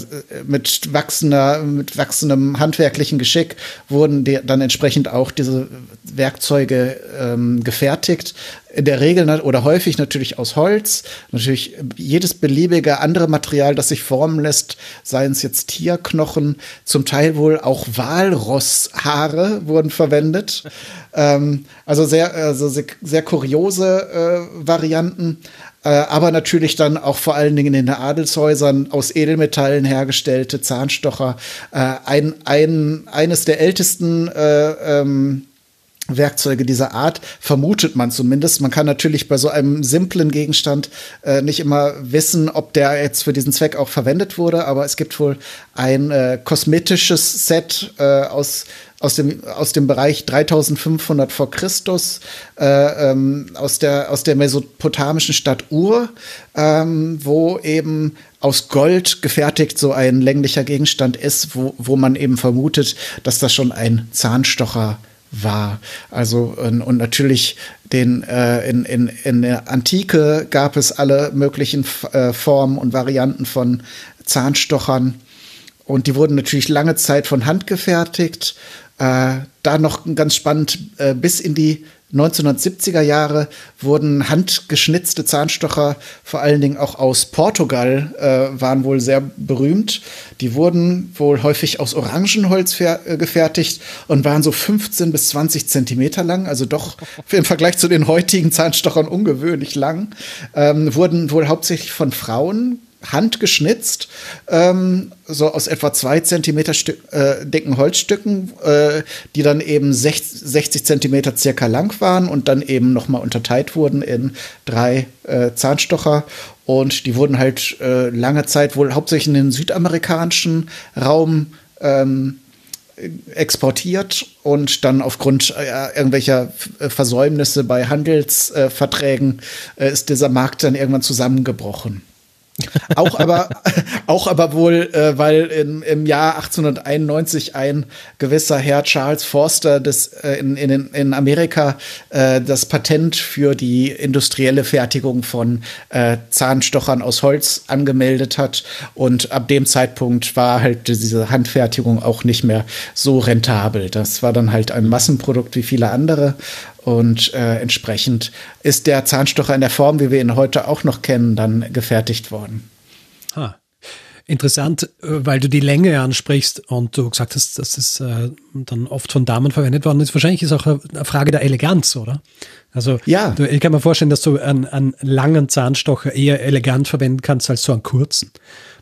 mit wachsender, mit wachsendem handwerklichen Geschick wurden dann entsprechend auch diese Werkzeuge ähm, gefertigt. In der Regel oder häufig natürlich aus Holz. Natürlich jedes beliebige andere Material, das sich formen lässt, seien es jetzt Tierknochen, zum Teil wohl auch Walrosshaare wurden verwendet. Ähm, also sehr, also sehr, sehr kuriose äh, Varianten. Äh, aber natürlich dann auch vor allen Dingen in den Adelshäusern aus Edelmetallen hergestellte Zahnstocher. Äh, ein, ein, eines der ältesten äh, ähm, Werkzeuge dieser Art, vermutet man zumindest. Man kann natürlich bei so einem simplen Gegenstand äh, nicht immer wissen, ob der jetzt für diesen Zweck auch verwendet wurde, aber es gibt wohl ein äh, kosmetisches Set äh, aus aus dem, aus dem Bereich 3500 vor Christus, äh, ähm, aus, der, aus der mesopotamischen Stadt Ur, ähm, wo eben aus Gold gefertigt so ein länglicher Gegenstand ist, wo, wo man eben vermutet, dass das schon ein Zahnstocher war. Also und, natürlich den äh, in, in, in der Antike gab es alle möglichen äh, Formen und Varianten von Zahnstochern und die wurden natürlich lange Zeit von Hand gefertigt. Äh, da noch ganz spannend, äh, bis in die 1970er Jahre wurden handgeschnitzte Zahnstocher vor allen Dingen auch aus Portugal äh, waren wohl sehr berühmt. Die wurden wohl häufig aus Orangenholz äh, gefertigt und waren so 15 bis 20 Zentimeter lang, also doch im Vergleich zu den heutigen Zahnstochern ungewöhnlich lang. Ähm, wurden wohl hauptsächlich von Frauen handgeschnitzt, ähm, so aus etwa zwei Zentimeter Stück, äh, dicken Holzstücken, äh, die dann eben 60, 60 Zentimeter circa lang waren und dann eben nochmal unterteilt wurden in drei äh, Zahnstocher. Und die wurden halt äh, lange Zeit wohl hauptsächlich in den südamerikanischen Raum ähm, exportiert und dann aufgrund äh, irgendwelcher Versäumnisse bei Handelsverträgen äh, ist dieser Markt dann irgendwann zusammengebrochen auch aber, auch aber wohl, äh, weil in, im Jahr 1891 ein gewisser Herr Charles Forster des, äh, in, in, in Amerika äh, das Patent für die industrielle Fertigung von äh, Zahnstochern aus Holz angemeldet hat. Und ab dem Zeitpunkt war halt diese Handfertigung auch nicht mehr so rentabel. Das war dann halt ein Massenprodukt wie viele andere. Und äh, entsprechend ist der Zahnstocher in der Form, wie wir ihn heute auch noch kennen, dann gefertigt worden. Ah. Interessant, äh, weil du die Länge ansprichst und du gesagt hast, dass es äh, dann oft von Damen verwendet worden ist. Wahrscheinlich ist auch eine Frage der Eleganz, oder? Also ja. Du, ich kann mir vorstellen, dass du einen, einen langen Zahnstocher eher elegant verwenden kannst als so einen kurzen.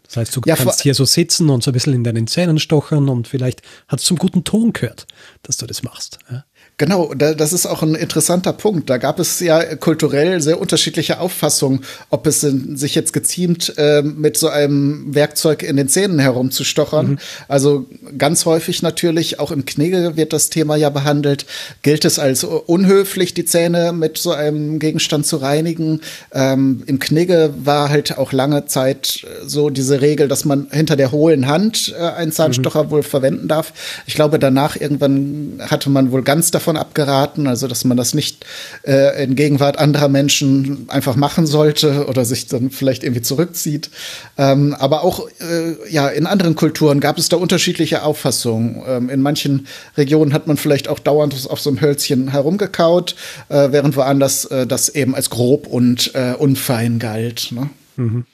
Das heißt, du ja, kannst hier so sitzen und so ein bisschen in deinen Zähnen stochern und vielleicht hat es zum guten Ton gehört, dass du das machst. Ja? Genau, das ist auch ein interessanter Punkt. Da gab es ja kulturell sehr unterschiedliche Auffassungen, ob es sich jetzt geziemt, äh, mit so einem Werkzeug in den Zähnen herumzustochern. Mhm. Also ganz häufig natürlich, auch im Knigge wird das Thema ja behandelt, gilt es als unhöflich, die Zähne mit so einem Gegenstand zu reinigen. Ähm, Im Knigge war halt auch lange Zeit so diese Regel, dass man hinter der hohlen Hand äh, einen Zahnstocher mhm. wohl verwenden darf. Ich glaube, danach irgendwann hatte man wohl ganz davon davon abgeraten, also dass man das nicht äh, in Gegenwart anderer Menschen einfach machen sollte oder sich dann vielleicht irgendwie zurückzieht. Ähm, aber auch äh, ja in anderen Kulturen gab es da unterschiedliche Auffassungen. Ähm, in manchen Regionen hat man vielleicht auch dauernd auf so einem Hölzchen herumgekaut, äh, während woanders äh, das eben als grob und äh, unfein galt. Ne? Mhm.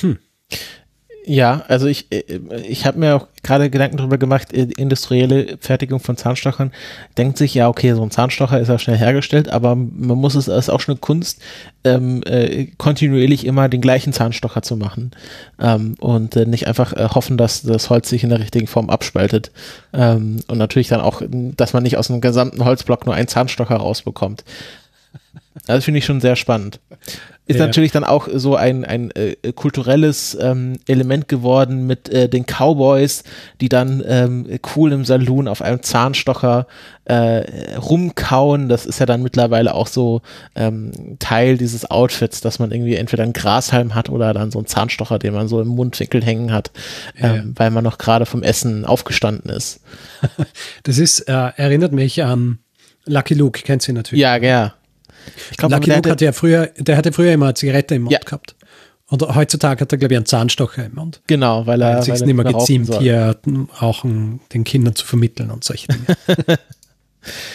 Hm. Ja, also ich, äh, ich habe mir auch gerade Gedanken darüber gemacht, äh, industrielle Fertigung von Zahnstochern. Denkt sich, ja, okay, so ein Zahnstocher ist ja schnell hergestellt, aber man muss es, ist auch schon eine Kunst, ähm, äh, kontinuierlich immer den gleichen Zahnstocher zu machen. Ähm, und äh, nicht einfach äh, hoffen, dass das Holz sich in der richtigen Form abspaltet. Ähm, und natürlich dann auch, dass man nicht aus einem gesamten Holzblock nur einen Zahnstocher rausbekommt. Das finde ich schon sehr spannend. Ist ja. natürlich dann auch so ein, ein äh, kulturelles ähm, Element geworden mit äh, den Cowboys, die dann ähm, cool im Saloon auf einem Zahnstocher äh, rumkauen. Das ist ja dann mittlerweile auch so ähm, Teil dieses Outfits, dass man irgendwie entweder einen Grashalm hat oder dann so einen Zahnstocher, den man so im Mundwinkel hängen hat, ja. ähm, weil man noch gerade vom Essen aufgestanden ist. Das ist, äh, erinnert mich an Lucky Luke, kennt sie natürlich. Ja, ja. Ich glaube, Lucky Luke hatte ja früher, der hatte früher immer eine Zigarette im Mund ja. gehabt. Und heutzutage hat er, glaube ich, einen Zahnstocher im Mund. Genau, weil er. sich nicht mehr geziemt, hier auch den Kindern zu vermitteln und solche Dinge.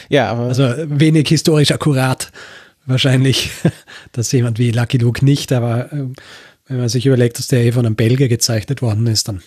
ja, aber. Also wenig historisch akkurat wahrscheinlich, dass jemand wie Lucky Luke nicht, aber äh, wenn man sich überlegt, dass der eh von einem Belgier gezeichnet worden ist, dann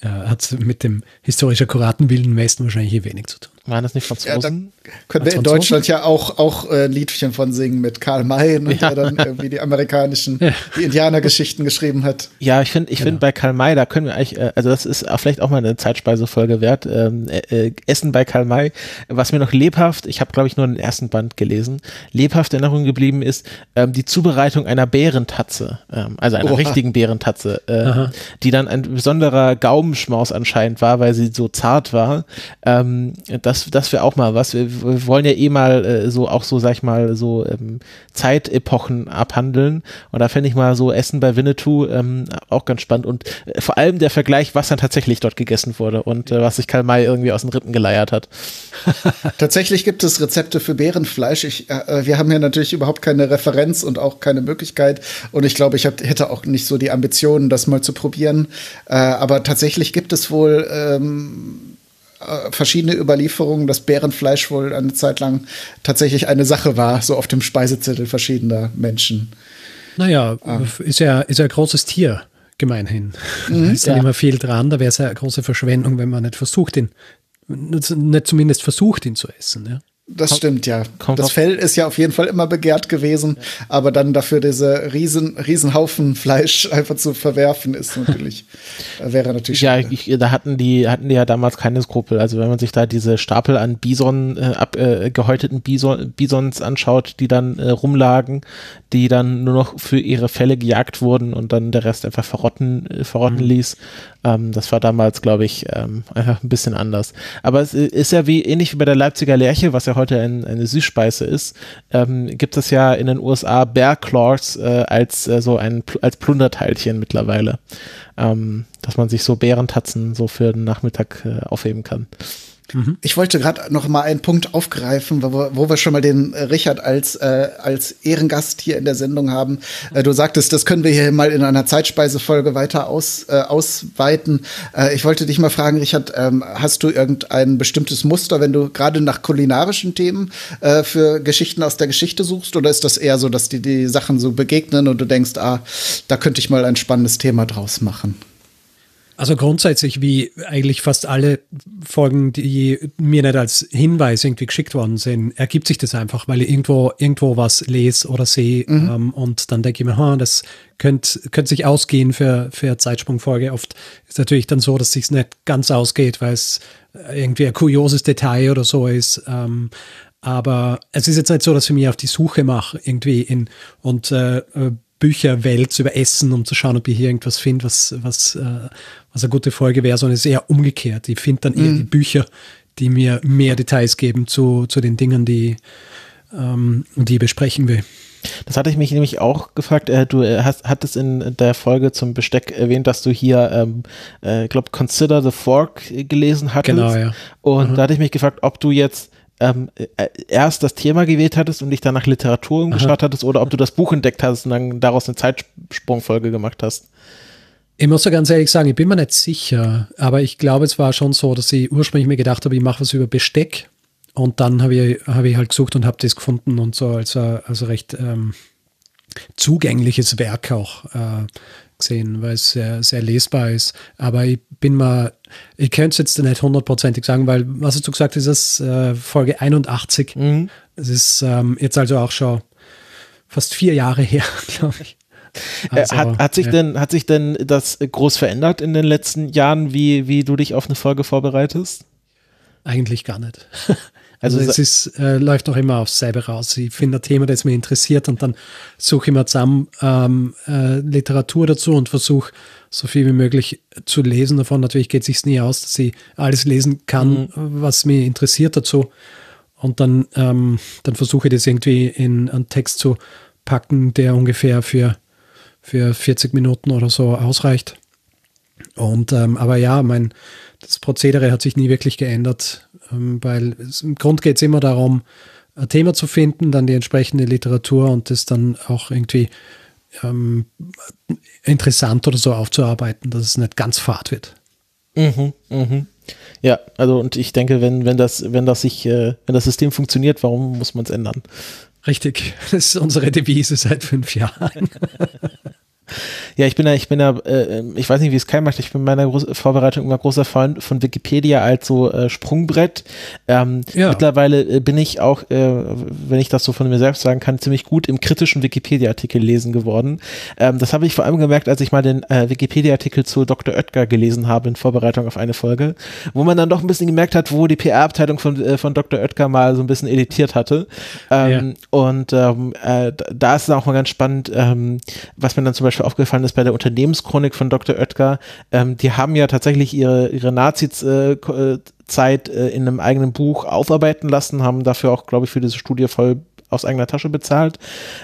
äh, hat mit dem historisch akkuraten Wilden Westen wahrscheinlich hier wenig zu tun. Waren das nicht Franzosen? Ja, können wir in Deutschland ja auch, auch äh, Liedchen von singen mit Karl May, ne, ja. der dann irgendwie die amerikanischen, ja. die Indianergeschichten geschrieben hat. Ja, ich finde, ich genau. finde bei Karl May, da können wir eigentlich, äh, also das ist vielleicht auch mal eine Zeitspeisefolge wert. Ähm, äh, äh, Essen bei Karl May, was mir noch lebhaft, ich habe glaube ich nur den ersten Band gelesen, lebhaft in Erinnerung geblieben ist ähm, die Zubereitung einer Bärentatze, ähm, also einer Oha. richtigen Bärentatze, äh, die dann ein besonderer Gaumenschmaus anscheinend war, weil sie so zart war. Ähm, das, das wäre auch mal was. Wir, wir, wollen ja eh mal äh, so auch so, sag ich mal, so ähm, Zeitepochen abhandeln. Und da fände ich mal so Essen bei Winnetou ähm, auch ganz spannend. Und äh, vor allem der Vergleich, was dann tatsächlich dort gegessen wurde und äh, was sich Karl May irgendwie aus den Rippen geleiert hat. tatsächlich gibt es Rezepte für Bärenfleisch. Ich, äh, äh, wir haben ja natürlich überhaupt keine Referenz und auch keine Möglichkeit. Und ich glaube, ich hab, hätte auch nicht so die Ambitionen, das mal zu probieren. Äh, aber tatsächlich gibt es wohl ähm, äh, verschiedene Überlieferungen, dass Bärenfleisch wohl eine Zeit lang tatsächlich eine Sache war, so auf dem Speisezettel verschiedener Menschen. Naja, ah. ist ja, ist ja ein großes Tier, gemeinhin. Mhm, da ist ja immer viel dran, da wäre es ja eine große Verschwendung, wenn man nicht versucht, ihn, nicht zumindest versucht, ihn zu essen. Ja. Das stimmt, ja. Kommt das Fell ist ja auf jeden Fall immer begehrt gewesen, aber dann dafür diese riesen, riesen Haufen Fleisch einfach zu verwerfen, ist natürlich, äh, wäre natürlich Ja, ich, da hatten die, hatten die ja damals keine Skrupel. Also wenn man sich da diese Stapel an Bison, äh, ab, äh, gehäuteten Bison, Bisons anschaut, die dann äh, rumlagen, die dann nur noch für ihre Fälle gejagt wurden und dann der Rest einfach verrotten, äh, verrotten mhm. ließ, ähm, das war damals, glaube ich, ähm, einfach ein bisschen anders. Aber es ist ja wie ähnlich wie bei der Leipziger Lerche, was ja heute ein, eine Süßspeise ist, ähm, gibt es ja in den USA Bear Claws äh, als äh, so ein als Plunderteilchen mittlerweile, ähm, dass man sich so Bärentatzen so für den Nachmittag äh, aufheben kann. Mhm. Ich wollte gerade noch mal einen Punkt aufgreifen, wo, wo wir schon mal den äh, Richard als, äh, als Ehrengast hier in der Sendung haben. Äh, du sagtest, das können wir hier mal in einer Zeitspeisefolge weiter aus, äh, ausweiten. Äh, ich wollte dich mal fragen, Richard, ähm, hast du irgendein bestimmtes Muster, wenn du gerade nach kulinarischen Themen äh, für Geschichten aus der Geschichte suchst? Oder ist das eher so, dass die, die Sachen so begegnen und du denkst, ah, da könnte ich mal ein spannendes Thema draus machen? Also grundsätzlich, wie eigentlich fast alle Folgen, die mir nicht als Hinweis irgendwie geschickt worden sind, ergibt sich das einfach, weil ich irgendwo, irgendwo was lese oder sehe mhm. ähm, und dann denke ich mir, ha, das könnte, könnte sich ausgehen für, für Zeitsprungfolge. Oft ist natürlich dann so, dass es sich nicht ganz ausgeht, weil es irgendwie ein kurioses Detail oder so ist. Ähm, aber es ist jetzt nicht so, dass ich mich auf die Suche mache irgendwie in und äh, äh Bücherwelt zu überessen, um zu schauen, ob ich hier irgendwas finde, was, was, äh, was eine gute Folge wäre, sondern es ist eher umgekehrt. Ich finde dann eher mhm. die Bücher, die mir mehr Details geben zu, zu den Dingen, die, ähm, die ich besprechen will. Das hatte ich mich nämlich auch gefragt. Äh, du äh, hast, hattest in der Folge zum Besteck erwähnt, dass du hier, ähm, äh, glaube Consider the Fork gelesen hattest. Genau, ja. Und mhm. da hatte ich mich gefragt, ob du jetzt ähm, äh, erst das Thema gewählt hattest und dich dann nach Literatur umgeschaut hattest oder ob du das Buch entdeckt hast und dann daraus eine Zeitsprungfolge gemacht hast. Ich muss so ganz ehrlich sagen, ich bin mir nicht sicher, aber ich glaube, es war schon so, dass ich ursprünglich mir gedacht habe, ich mache was über Besteck und dann habe ich, hab ich halt gesucht und habe das gefunden und so als also recht ähm, zugängliches Werk auch äh, gesehen, weil es sehr, sehr lesbar ist. Aber ich bin mal, ich könnte es jetzt nicht hundertprozentig sagen, weil, was hast du gesagt, ist das äh, Folge 81. Mhm. Das ist ähm, jetzt also auch schon fast vier Jahre her, glaube ich. Äh, also, hat, hat, sich ja. denn, hat sich denn das groß verändert in den letzten Jahren, wie, wie du dich auf eine Folge vorbereitest? Eigentlich gar nicht. Also, also es ist, äh, läuft auch immer aufs selbe raus. Ich finde ein Thema, das mich interessiert und dann suche ich mir zusammen ähm, äh, Literatur dazu und versuche so viel wie möglich zu lesen davon. Natürlich geht es sich nie aus, dass ich alles lesen kann, mhm. was mich interessiert dazu. Und dann, ähm, dann versuche ich das irgendwie in einen Text zu packen, der ungefähr für, für 40 Minuten oder so ausreicht. Und ähm, aber ja, mein das Prozedere hat sich nie wirklich geändert. Ähm, weil im Grund geht es immer darum, ein Thema zu finden, dann die entsprechende Literatur und das dann auch irgendwie ähm, interessant oder so aufzuarbeiten, dass es nicht ganz fad wird. Mhm, mhm. Ja, also und ich denke, wenn, wenn das, wenn das sich, äh, wenn das System funktioniert, warum muss man es ändern? Richtig, das ist unsere Devise seit fünf Jahren. Ja, ich bin ja, ich bin ja, äh, ich weiß nicht, wie es kein macht. Ich bin in meiner Groß Vorbereitung immer großer Freund von Wikipedia als so äh, Sprungbrett. Ähm, ja. Mittlerweile äh, bin ich auch, äh, wenn ich das so von mir selbst sagen kann, ziemlich gut im kritischen Wikipedia-Artikel lesen geworden. Ähm, das habe ich vor allem gemerkt, als ich mal den äh, Wikipedia-Artikel zu Dr. Oetker gelesen habe in Vorbereitung auf eine Folge, wo man dann doch ein bisschen gemerkt hat, wo die PR-Abteilung von, äh, von Dr. Oetker mal so ein bisschen editiert hatte. Ähm, ja. Und ähm, äh, da ist es auch mal ganz spannend, ähm, was mir dann zum Beispiel aufgefallen ist bei der Unternehmenschronik von Dr. Oetker, ähm, die haben ja tatsächlich ihre, ihre Nazi-Zeit äh, äh, in einem eigenen Buch aufarbeiten lassen, haben dafür auch, glaube ich, für diese Studie voll aus eigener Tasche bezahlt.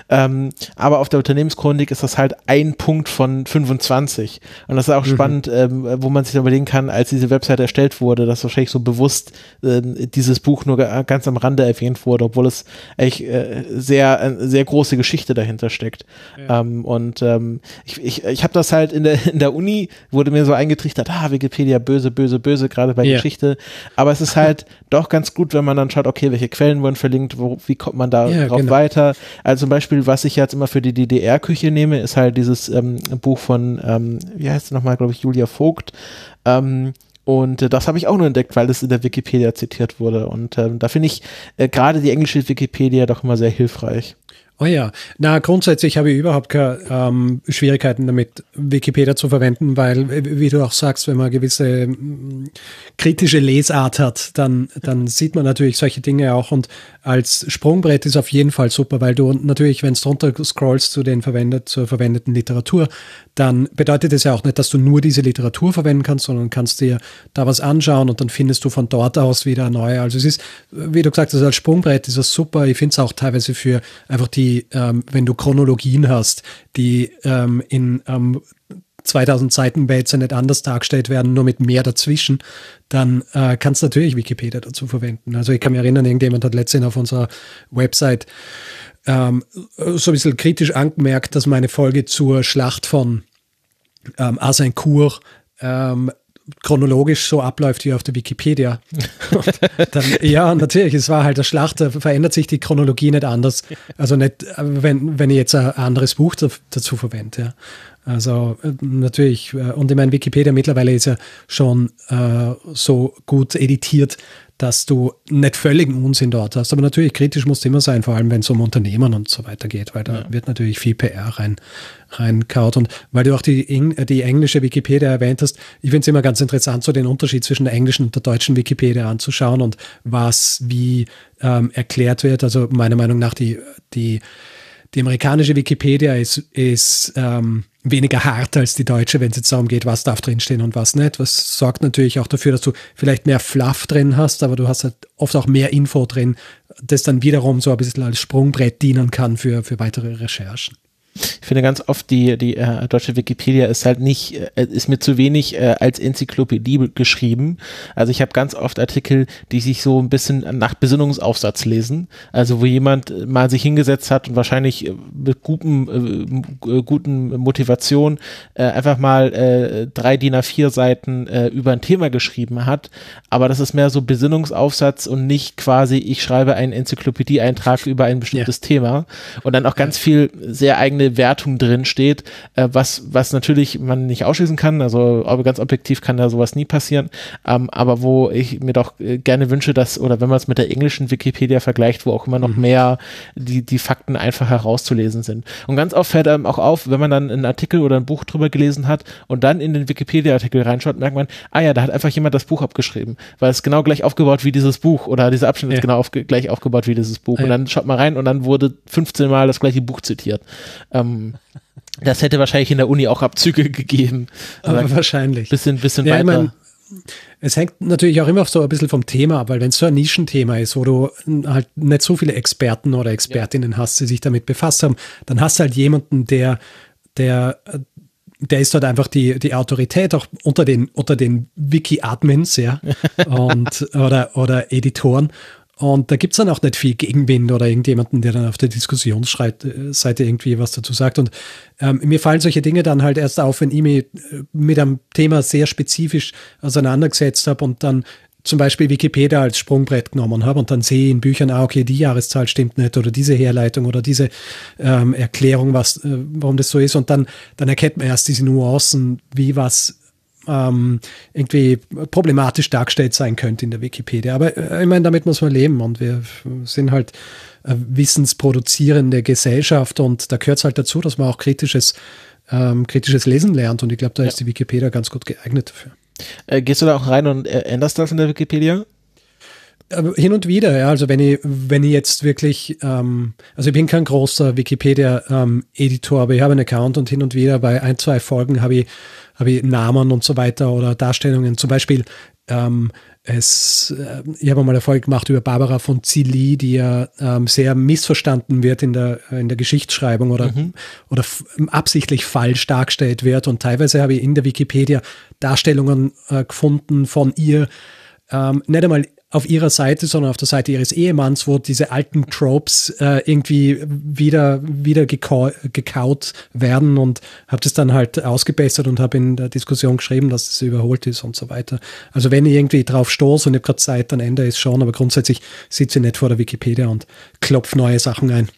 Ähm, aber auf der Unternehmenschronik ist das halt ein Punkt von 25. Und das ist auch mhm. spannend, ähm, wo man sich überlegen kann, als diese Website erstellt wurde, dass wahrscheinlich so bewusst äh, dieses Buch nur ganz am Rande erwähnt wurde, obwohl es echt äh, sehr, äh, sehr große Geschichte dahinter steckt. Ja. Ähm, und ähm, ich, ich, ich habe das halt in der, in der Uni, wurde mir so eingetrichtert, ah, Wikipedia böse, böse, böse, gerade bei ja. Geschichte. Aber es ist halt doch ganz gut, wenn man dann schaut, okay, welche Quellen wurden verlinkt, wo, wie kommt man da ja, drauf genau. weiter. Also zum Beispiel, was ich jetzt immer für die DDR-Küche nehme, ist halt dieses ähm, Buch von, ähm, wie heißt es nochmal, glaube ich, Julia Vogt. Ähm, und äh, das habe ich auch nur entdeckt, weil es in der Wikipedia zitiert wurde. Und ähm, da finde ich äh, gerade die englische Wikipedia doch immer sehr hilfreich. Oh ja, na grundsätzlich habe ich überhaupt keine ähm, Schwierigkeiten damit, Wikipedia zu verwenden, weil, wie du auch sagst, wenn man gewisse mm, kritische Lesart hat, dann, dann sieht man natürlich solche Dinge auch und als Sprungbrett ist auf jeden Fall super, weil du natürlich, wenn es drunter scrollst zu den verwendet, zur verwendeten Literatur, dann bedeutet es ja auch nicht, dass du nur diese Literatur verwenden kannst, sondern kannst dir da was anschauen und dann findest du von dort aus wieder neue. Also es ist, wie du gesagt hast, als Sprungbrett ist das super. Ich finde es auch teilweise für einfach die, ähm, wenn du Chronologien hast, die ähm, in ähm, 2000 Seiten Base nicht anders dargestellt werden, nur mit mehr dazwischen, dann äh, kannst du natürlich Wikipedia dazu verwenden. Also ich kann mich erinnern, irgendjemand hat letztens auf unserer Website ähm, so ein bisschen kritisch angemerkt, dass meine Folge zur Schlacht von ähm, Azincourt ähm, chronologisch so abläuft wie auf der Wikipedia. dann, ja, natürlich, es war halt der Schlacht, da verändert sich die Chronologie nicht anders. Also nicht, wenn, wenn ich jetzt ein anderes Buch dazu verwende. Ja. Also äh, natürlich, äh, und ich meine, Wikipedia mittlerweile ist ja schon äh, so gut editiert, dass du nicht völligen Unsinn dort hast. Aber natürlich kritisch musst du immer sein, vor allem wenn es um Unternehmen und so weiter geht, weil da ja. wird natürlich viel PR rein, reinkaut. Und weil du auch die, die englische Wikipedia erwähnt hast, ich finde es immer ganz interessant, so den Unterschied zwischen der englischen und der deutschen Wikipedia anzuschauen und was wie ähm, erklärt wird. Also meiner Meinung nach die, die, die amerikanische Wikipedia ist, ist ähm, weniger hart als die deutsche, wenn es jetzt darum geht, was darf drinstehen und was nicht. Was sorgt natürlich auch dafür, dass du vielleicht mehr Fluff drin hast, aber du hast halt oft auch mehr Info drin, das dann wiederum so ein bisschen als Sprungbrett dienen kann für, für weitere Recherchen. Ich finde ganz oft die, die äh, deutsche Wikipedia ist halt nicht, äh, ist mir zu wenig äh, als Enzyklopädie geschrieben. Also ich habe ganz oft Artikel, die sich so ein bisschen nach Besinnungsaufsatz lesen. Also wo jemand mal sich hingesetzt hat und wahrscheinlich äh, mit guten, äh, guten Motivation äh, einfach mal äh, drei DIN A4 Seiten äh, über ein Thema geschrieben hat. Aber das ist mehr so Besinnungsaufsatz und nicht quasi, ich schreibe einen Enzyklopädie-Eintrag über ein bestimmtes ja. Thema. Und dann auch ganz viel sehr eigene Wertung drin steht, äh, was, was natürlich man nicht ausschließen kann. Also ganz objektiv kann da sowas nie passieren. Ähm, aber wo ich mir doch äh, gerne wünsche, dass, oder wenn man es mit der englischen Wikipedia vergleicht, wo auch immer noch mhm. mehr die, die Fakten einfach herauszulesen sind. Und ganz oft fällt einem auch auf, wenn man dann einen Artikel oder ein Buch drüber gelesen hat und dann in den Wikipedia-Artikel reinschaut, merkt man, ah ja, da hat einfach jemand das Buch abgeschrieben, weil es genau gleich aufgebaut wie dieses Buch oder dieser Abschnitt ja. ist genau auf, gleich aufgebaut wie dieses Buch. Ja. Und dann schaut man rein und dann wurde 15 Mal das gleiche Buch zitiert. Ähm, das hätte wahrscheinlich in der Uni auch Abzüge gegeben. Aber wahrscheinlich. Bisschen, bisschen ja, weiter. Ich mein, es hängt natürlich auch immer so ein bisschen vom Thema ab, weil wenn es so ein Nischenthema ist, wo du halt nicht so viele Experten oder Expertinnen ja. hast, die sich damit befasst haben, dann hast du halt jemanden, der, der, der ist dort einfach die, die Autorität auch unter den, unter den Wiki-Admins, ja, und, oder, oder Editoren. Und da gibt es dann auch nicht viel Gegenwind oder irgendjemanden, der dann auf der Diskussionsseite irgendwie was dazu sagt. Und ähm, mir fallen solche Dinge dann halt erst auf, wenn ich mich äh, mit einem Thema sehr spezifisch auseinandergesetzt habe und dann zum Beispiel Wikipedia als Sprungbrett genommen habe und dann sehe ich in Büchern, ah, okay, die Jahreszahl stimmt nicht oder diese Herleitung oder diese ähm, Erklärung, was, äh, warum das so ist. Und dann, dann erkennt man erst diese Nuancen, wie was ähm, irgendwie problematisch dargestellt sein könnte in der Wikipedia. Aber äh, ich meine, damit muss man leben und wir sind halt äh, wissensproduzierende Gesellschaft und da gehört es halt dazu, dass man auch kritisches, ähm, kritisches Lesen lernt und ich glaube, da ja. ist die Wikipedia ganz gut geeignet dafür. Äh, gehst du da auch rein und äh, änderst das in der Wikipedia? Hin und wieder, ja. Also wenn ich, wenn ich jetzt wirklich, ähm, also ich bin kein großer Wikipedia-Editor, ähm, aber ich habe einen Account und hin und wieder bei ein, zwei Folgen habe ich habe ich Namen und so weiter oder Darstellungen. Zum Beispiel ähm, es, äh, ich habe mal eine Folge gemacht über Barbara von Zilli, die ja ähm, sehr missverstanden wird in der, in der Geschichtsschreibung oder, mhm. oder absichtlich falsch dargestellt wird. Und teilweise habe ich in der Wikipedia Darstellungen äh, gefunden von ihr, ähm, nicht einmal auf ihrer Seite, sondern auf der Seite ihres Ehemanns, wo diese alten Tropes äh, irgendwie wieder, wieder gekau gekaut werden und habe das dann halt ausgebessert und habe in der Diskussion geschrieben, dass es überholt ist und so weiter. Also wenn ich irgendwie drauf stoße und ich habe gerade Zeit, dann ändere ich es schon, aber grundsätzlich sitze ich nicht vor der Wikipedia und klopfe neue Sachen ein.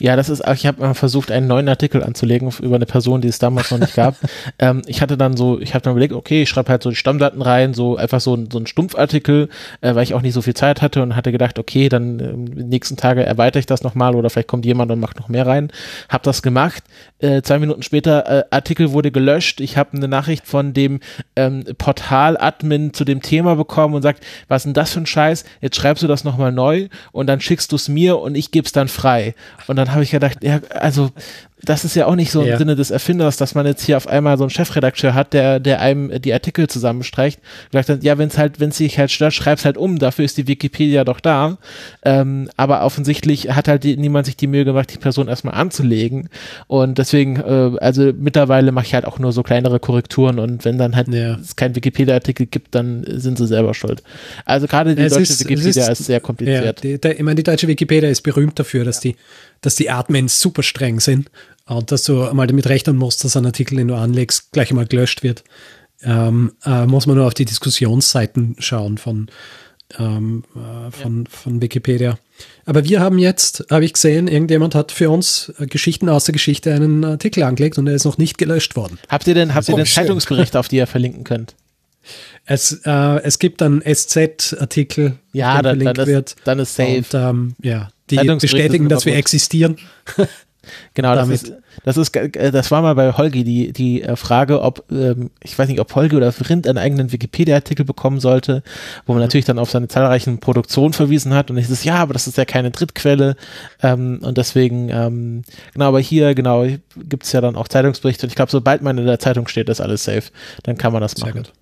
Ja, das ist, ich habe mal versucht, einen neuen Artikel anzulegen über eine Person, die es damals noch nicht gab. ähm, ich hatte dann so, ich habe dann überlegt, okay, ich schreibe halt so die Stammdaten rein, so einfach so, so ein Stumpfartikel, äh, weil ich auch nicht so viel Zeit hatte und hatte gedacht, okay, dann äh, nächsten Tage erweitere ich das nochmal oder vielleicht kommt jemand und macht noch mehr rein. Hab das gemacht. Äh, zwei Minuten später, äh, Artikel wurde gelöscht. Ich habe eine Nachricht von dem ähm, Portal-Admin zu dem Thema bekommen und sagt, was ist denn das für ein Scheiß? Jetzt schreibst du das nochmal neu und dann schickst du es mir und ich gebe es dann frei. Und dann habe ich gedacht, ja, also das ist ja auch nicht so im ja. Sinne des Erfinders, dass man jetzt hier auf einmal so einen Chefredakteur hat, der, der einem die Artikel zusammenstreicht. Gesagt hat, ja, wenn es halt, wenn es sich halt stört, schreib's halt um, dafür ist die Wikipedia doch da. Ähm, aber offensichtlich hat halt die, niemand sich die Mühe gemacht, die Person erstmal anzulegen. Und deswegen, äh, also mittlerweile mache ich halt auch nur so kleinere Korrekturen und wenn dann halt ja. es keinen Wikipedia-Artikel gibt, dann sind sie selber schuld. Also gerade die es deutsche ist, Wikipedia ist, ist, sehr kompliziert. Ja, die, der, ich meine, die deutsche Wikipedia ist berühmt dafür, dass die dass die Admins super streng sind und dass du mal damit rechnen musst, dass ein Artikel, den du anlegst, gleich einmal gelöscht wird. Ähm, äh, muss man nur auf die Diskussionsseiten schauen von, ähm, äh, von, ja. von Wikipedia. Aber wir haben jetzt, habe ich gesehen, irgendjemand hat für uns äh, Geschichten aus der Geschichte einen Artikel angelegt und er ist noch nicht gelöscht worden. Habt ihr denn, habt ihr denn Zeitungsberichte, auf die ihr verlinken könnt? Es, äh, es gibt einen SZ-Artikel, ja, der verlinkt dann, wird. Dann ist safe. Und, ähm, ja, die bestätigen, dass wir existieren. Genau, das ist, das ist, äh, das war mal bei Holgi die, die äh, Frage, ob, ähm, ich weiß nicht, ob Holgi oder Vrind einen eigenen Wikipedia-Artikel bekommen sollte, wo man mhm. natürlich dann auf seine zahlreichen Produktionen verwiesen hat und ich ist ja, aber das ist ja keine Drittquelle und deswegen, ähm, genau, aber hier, genau, gibt es ja dann auch Zeitungsberichte und ich glaube, sobald man in der Zeitung steht, ist alles safe, dann kann man das machen. Sehr gut.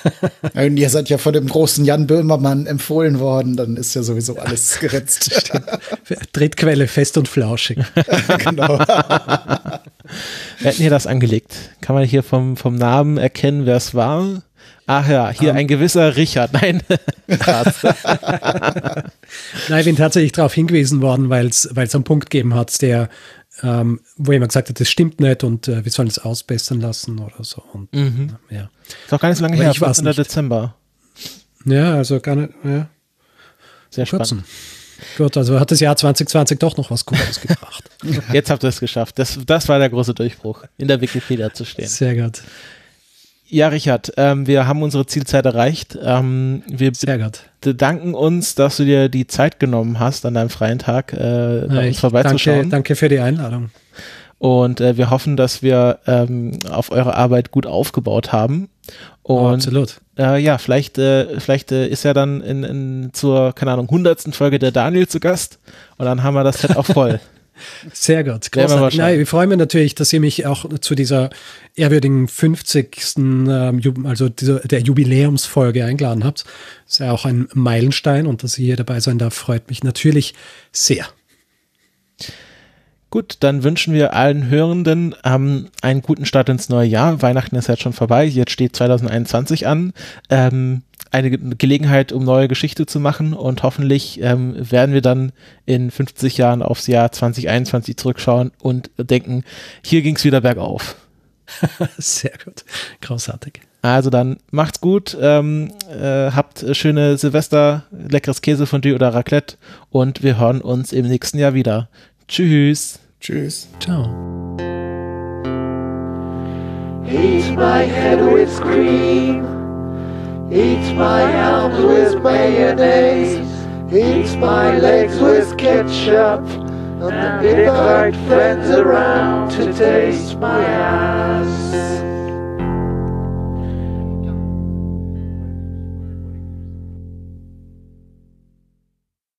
Und ihr seid ja von dem großen Jan Böhmermann empfohlen worden, dann ist ja sowieso alles geritzt. Drittquelle fest und flauschig. genau. Wer hat hier das angelegt? Kann man hier vom, vom Namen erkennen, wer es war? Ach ja, hier um. ein gewisser Richard. Nein. Nein, ich bin tatsächlich darauf hingewiesen worden, weil es einen Punkt gegeben hat, der ähm, wo jemand gesagt hat, das stimmt nicht und äh, wir sollen es ausbessern lassen oder so. Und, mhm. äh, ja. Ist auch gar nicht so lange her, ich 14. Dezember. Ja, also gar nicht, ja. Sehr spannend. Gut, also hat das Jahr 2020 doch noch was Gutes gebracht. Jetzt habt ihr es geschafft. Das, das war der große Durchbruch, in der Wikipedia zu stehen. Sehr gut. Ja, Richard, ähm, wir haben unsere Zielzeit erreicht. Ähm, wir bedanken uns, dass du dir die Zeit genommen hast, an deinem freien Tag äh, bei uns vorbeizuschauen. Danke, danke für die Einladung. Und äh, wir hoffen, dass wir ähm, auf eure Arbeit gut aufgebaut haben. Und, oh, absolut. Äh, ja, vielleicht, äh, vielleicht äh, ist ja dann in, in zur, keine Ahnung, hundertsten Folge der Daniel zu Gast. Und dann haben wir das Set auch voll. Sehr gut. Großartig. Nein, ich freue mich natürlich, dass ihr mich auch zu dieser ehrwürdigen 50. Ähm, also dieser, der Jubiläumsfolge eingeladen habt. Das ist ja auch ein Meilenstein und dass ihr hier dabei sein darf, freut mich natürlich sehr. Gut, dann wünschen wir allen Hörenden ähm, einen guten Start ins neue Jahr. Weihnachten ist jetzt schon vorbei, jetzt steht 2021 an. Ähm, eine Gelegenheit, um neue Geschichte zu machen und hoffentlich ähm, werden wir dann in 50 Jahren aufs Jahr 2021 zurückschauen und denken, hier ging es wieder bergauf. Sehr gut, großartig. Also dann macht's gut, ähm, äh, habt schöne Silvester, leckeres Käse von dir oder Raclette und wir hören uns im nächsten Jahr wieder. Tschüss. Tschüss. Ciao. Heat my head with cream. Eat my arms with mayonnaise. Eat my legs with ketchup. And invite friends around to taste my ass.